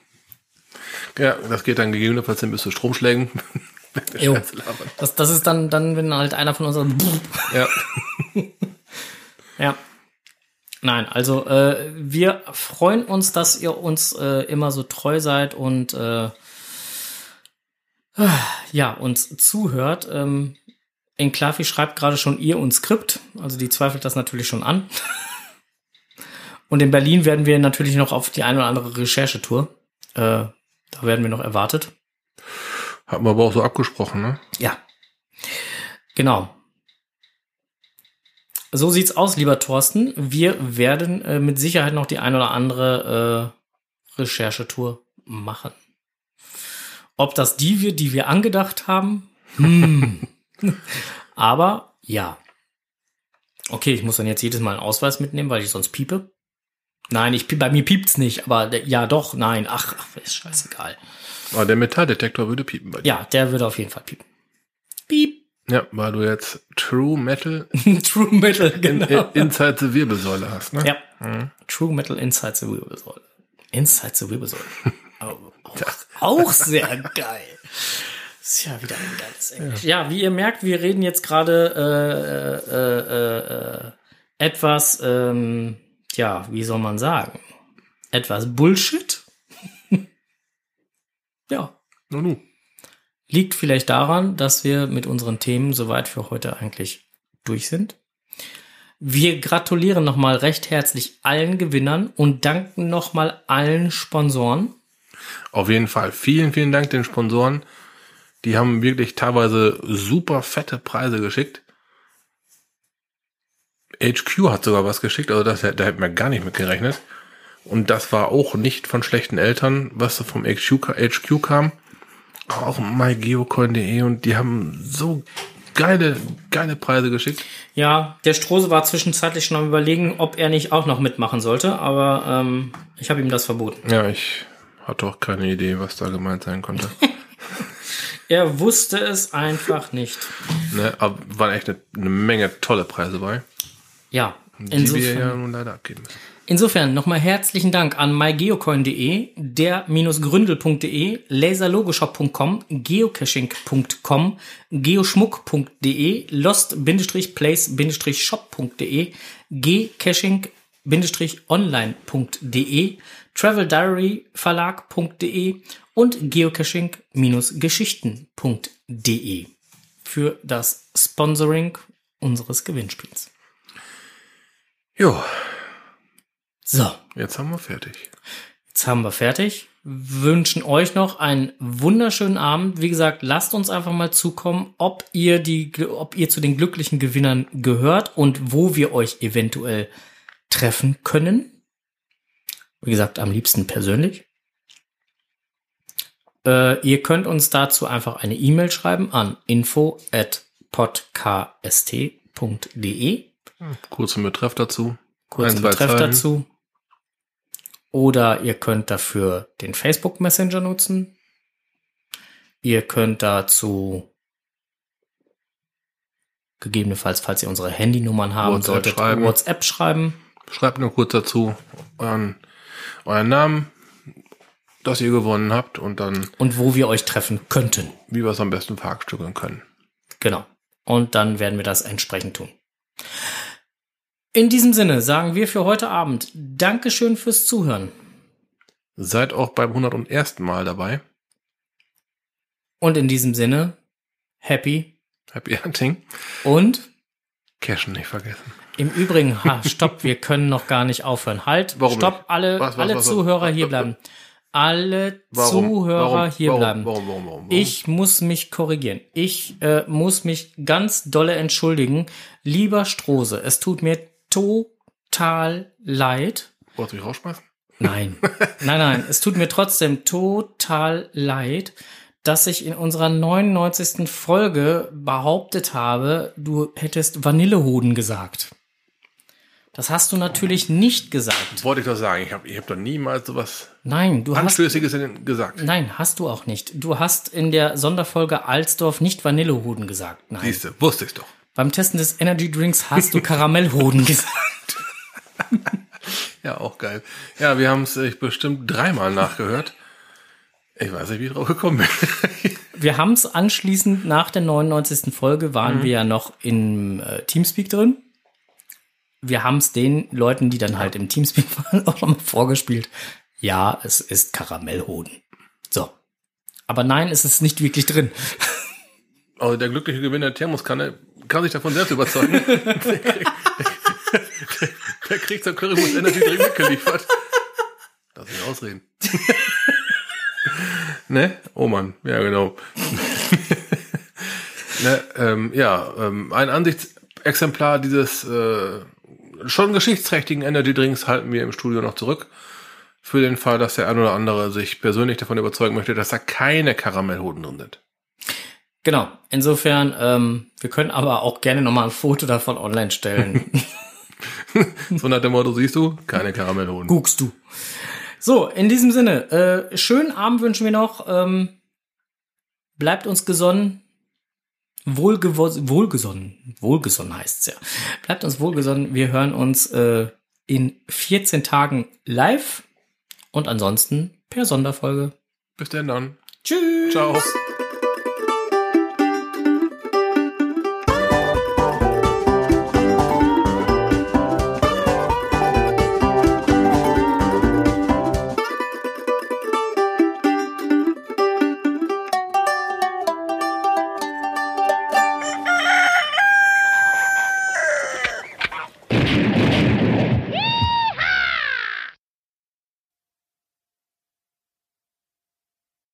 Ja, das geht dann gegebenenfalls hin bis zu Stromschlägen. Jo. Das, das ist dann, dann, wenn halt einer von uns sagt, Ja. Ja. Nein, also äh, wir freuen uns, dass ihr uns äh, immer so treu seid und äh, ja, uns zuhört. Ähm, Enklavi schreibt gerade schon ihr und Skript, also die zweifelt das natürlich schon an. Und in Berlin werden wir natürlich noch auf die eine oder andere Recherchetour. Äh, da werden wir noch erwartet. Hatten wir aber auch so abgesprochen, ne? Ja. Genau. So sieht's aus, lieber Thorsten. Wir werden äh, mit Sicherheit noch die ein oder andere äh, Recherchetour machen. Ob das die wird, die wir angedacht haben? Hm. Aber ja. Okay, ich muss dann jetzt jedes Mal einen Ausweis mitnehmen, weil ich sonst piepe. Nein, ich, piep- bei mir piept's nicht, aber ja doch, nein, ach, ach ist scheißegal. Aber der Metalldetektor würde piepen bei dir. Ja, der würde auf jeden Fall piepen. Piep. Ja, weil du jetzt True Metal True Metal, genau. in, inside the Wirbelsäule hast, ne? Ja. True Metal Inside the Wirbelsäule. Inside the Wirbelsäule. Oh, auch, auch sehr geil. Ist ja wieder ein geiles Englisch. Ja, wie ihr merkt, wir reden jetzt gerade äh, äh, äh, äh, etwas, ähm, ja, wie soll man sagen? Etwas Bullshit. ja. Nunu. Liegt vielleicht daran, dass wir mit unseren Themen soweit für heute eigentlich durch sind. Wir gratulieren nochmal recht herzlich allen Gewinnern und danken nochmal allen Sponsoren. Auf jeden Fall. Vielen, vielen Dank den Sponsoren. Die haben wirklich teilweise super fette Preise geschickt. HQ hat sogar was geschickt, also das, da hätten wir gar nicht mit gerechnet. Und das war auch nicht von schlechten Eltern, was so vom HQ, HQ kam. Auch mygeocoin.de und die haben so geile, geile Preise geschickt. Ja, der Strose war zwischenzeitlich schon am überlegen, ob er nicht auch noch mitmachen sollte, aber ähm, ich habe ihm das verboten. Ja, ich hatte auch keine Idee, was da gemeint sein konnte. Er wusste es einfach nicht. ne, aber waren echt eine, eine Menge tolle Preise bei, Ja, die wir insofern. ja nun leider abgeben müssen. Insofern nochmal herzlichen Dank an mygeocoin.de, der-gründel.de, laserlogoshop.com, geocaching.com, geoschmuck.de, lost-place-shop.de, gcaching-online.de, traveldiaryverlag.de und geocaching-geschichten.de für das Sponsoring unseres Gewinnspiels. Jo, So. jetzt haben wir fertig. Jetzt haben wir fertig. Wünschen euch noch einen wunderschönen Abend. Wie gesagt, lasst uns einfach mal zukommen, ob ihr die, ob ihr zu den glücklichen Gewinnern gehört und wo wir euch eventuell treffen können. Wie gesagt, am liebsten persönlich. Äh, ihr könnt uns dazu einfach eine E-Mail schreiben an info at podcast.de. Kurzen Betreff dazu. kurzen Betreff dazu. Oder ihr könnt dafür den Facebook Messenger nutzen. Ihr könnt dazu gegebenenfalls, falls ihr unsere Handynummern haben WhatsApp solltet, schreiben. WhatsApp schreiben. Schreibt nur kurz dazu euren, euren Namen, dass ihr gewonnen habt und dann, Und wo wir euch treffen könnten. wie wir es am besten verhackstückeln können. Genau. Und dann werden wir das entsprechend tun. In diesem Sinne sagen wir für heute Abend Dankeschön fürs Zuhören. Seid auch beim 101. Mal dabei. Und in diesem Sinne, happy Happy Hunting. und Cashen nicht vergessen. Im Übrigen, ha, stopp, wir können noch gar nicht aufhören. Halt, Warum stopp, nicht? alle, Was, was, alle was? Zuhörer hier bleiben. Alle Warum? Zuhörer warum, hier warum, bleiben. Warum, warum, warum, warum? Ich muss mich korrigieren. Ich äh, muss mich ganz dolle entschuldigen. Lieber Strose, es tut mir total leid. Wolltest du mich rausschmeißen? Nein, nein, nein, es tut mir trotzdem total leid, dass ich in unserer 99. Folge behauptet habe, du hättest Vanillehoden gesagt. Das hast du natürlich nicht gesagt. Wollte ich doch sagen. Ich habe ich hab doch niemals sowas Nein, du hast Anstößiges in- gesagt. Nein, hast du auch nicht. Du hast in der Sonderfolge Alsdorf nicht Vanillehoden gesagt. Nein. Siehste, wusste ich doch. Beim Testen des Energy Drinks hast du Karamellhoden gesagt. Ja, auch geil. Ja, wir haben es bestimmt dreimal nachgehört. Ich weiß nicht, wie ich drauf gekommen bin. wir haben es anschließend nach der 99. Folge waren Mhm. wir ja noch im äh, Teamspeak drin. Wir haben es den Leuten, die dann halt im Teamspeak waren, auch nochmal vorgespielt. Ja, es ist Karamellhoden. So. Aber nein, es ist nicht wirklich drin. Also der glückliche Gewinner der Thermoskanne kann sich davon selbst überzeugen. der, kriegt, der, der kriegt sein Currywurst Energy Drink mitgeliefert. Lass mich ausreden. ne? Oh Mann, ja genau. ne, ähm, ja, ähm, ein Ansichtsexemplar dieses äh, schon geschichtsträchtigen Energy Drinks halten wir im Studio noch zurück. Für den Fall, dass der ein oder andere sich persönlich davon überzeugen möchte, dass da keine Karamellhoden drin sind. Genau. Insofern, ähm, wir können aber auch gerne nochmal ein Foto davon online stellen. So nach dem Motto, siehst du, keine Karamellhoden. Guckst du. So, in diesem Sinne, äh, schönen Abend wünschen wir noch. Ähm, bleibt uns gesonnen. Wohlgesonnen. Wohlgesonnen heißt's ja. Bleibt uns wohlgesonnen. Wir hören uns äh, in 14 Tagen live und ansonsten per Sonderfolge. Bis denn dann. Tschüss. Ciao.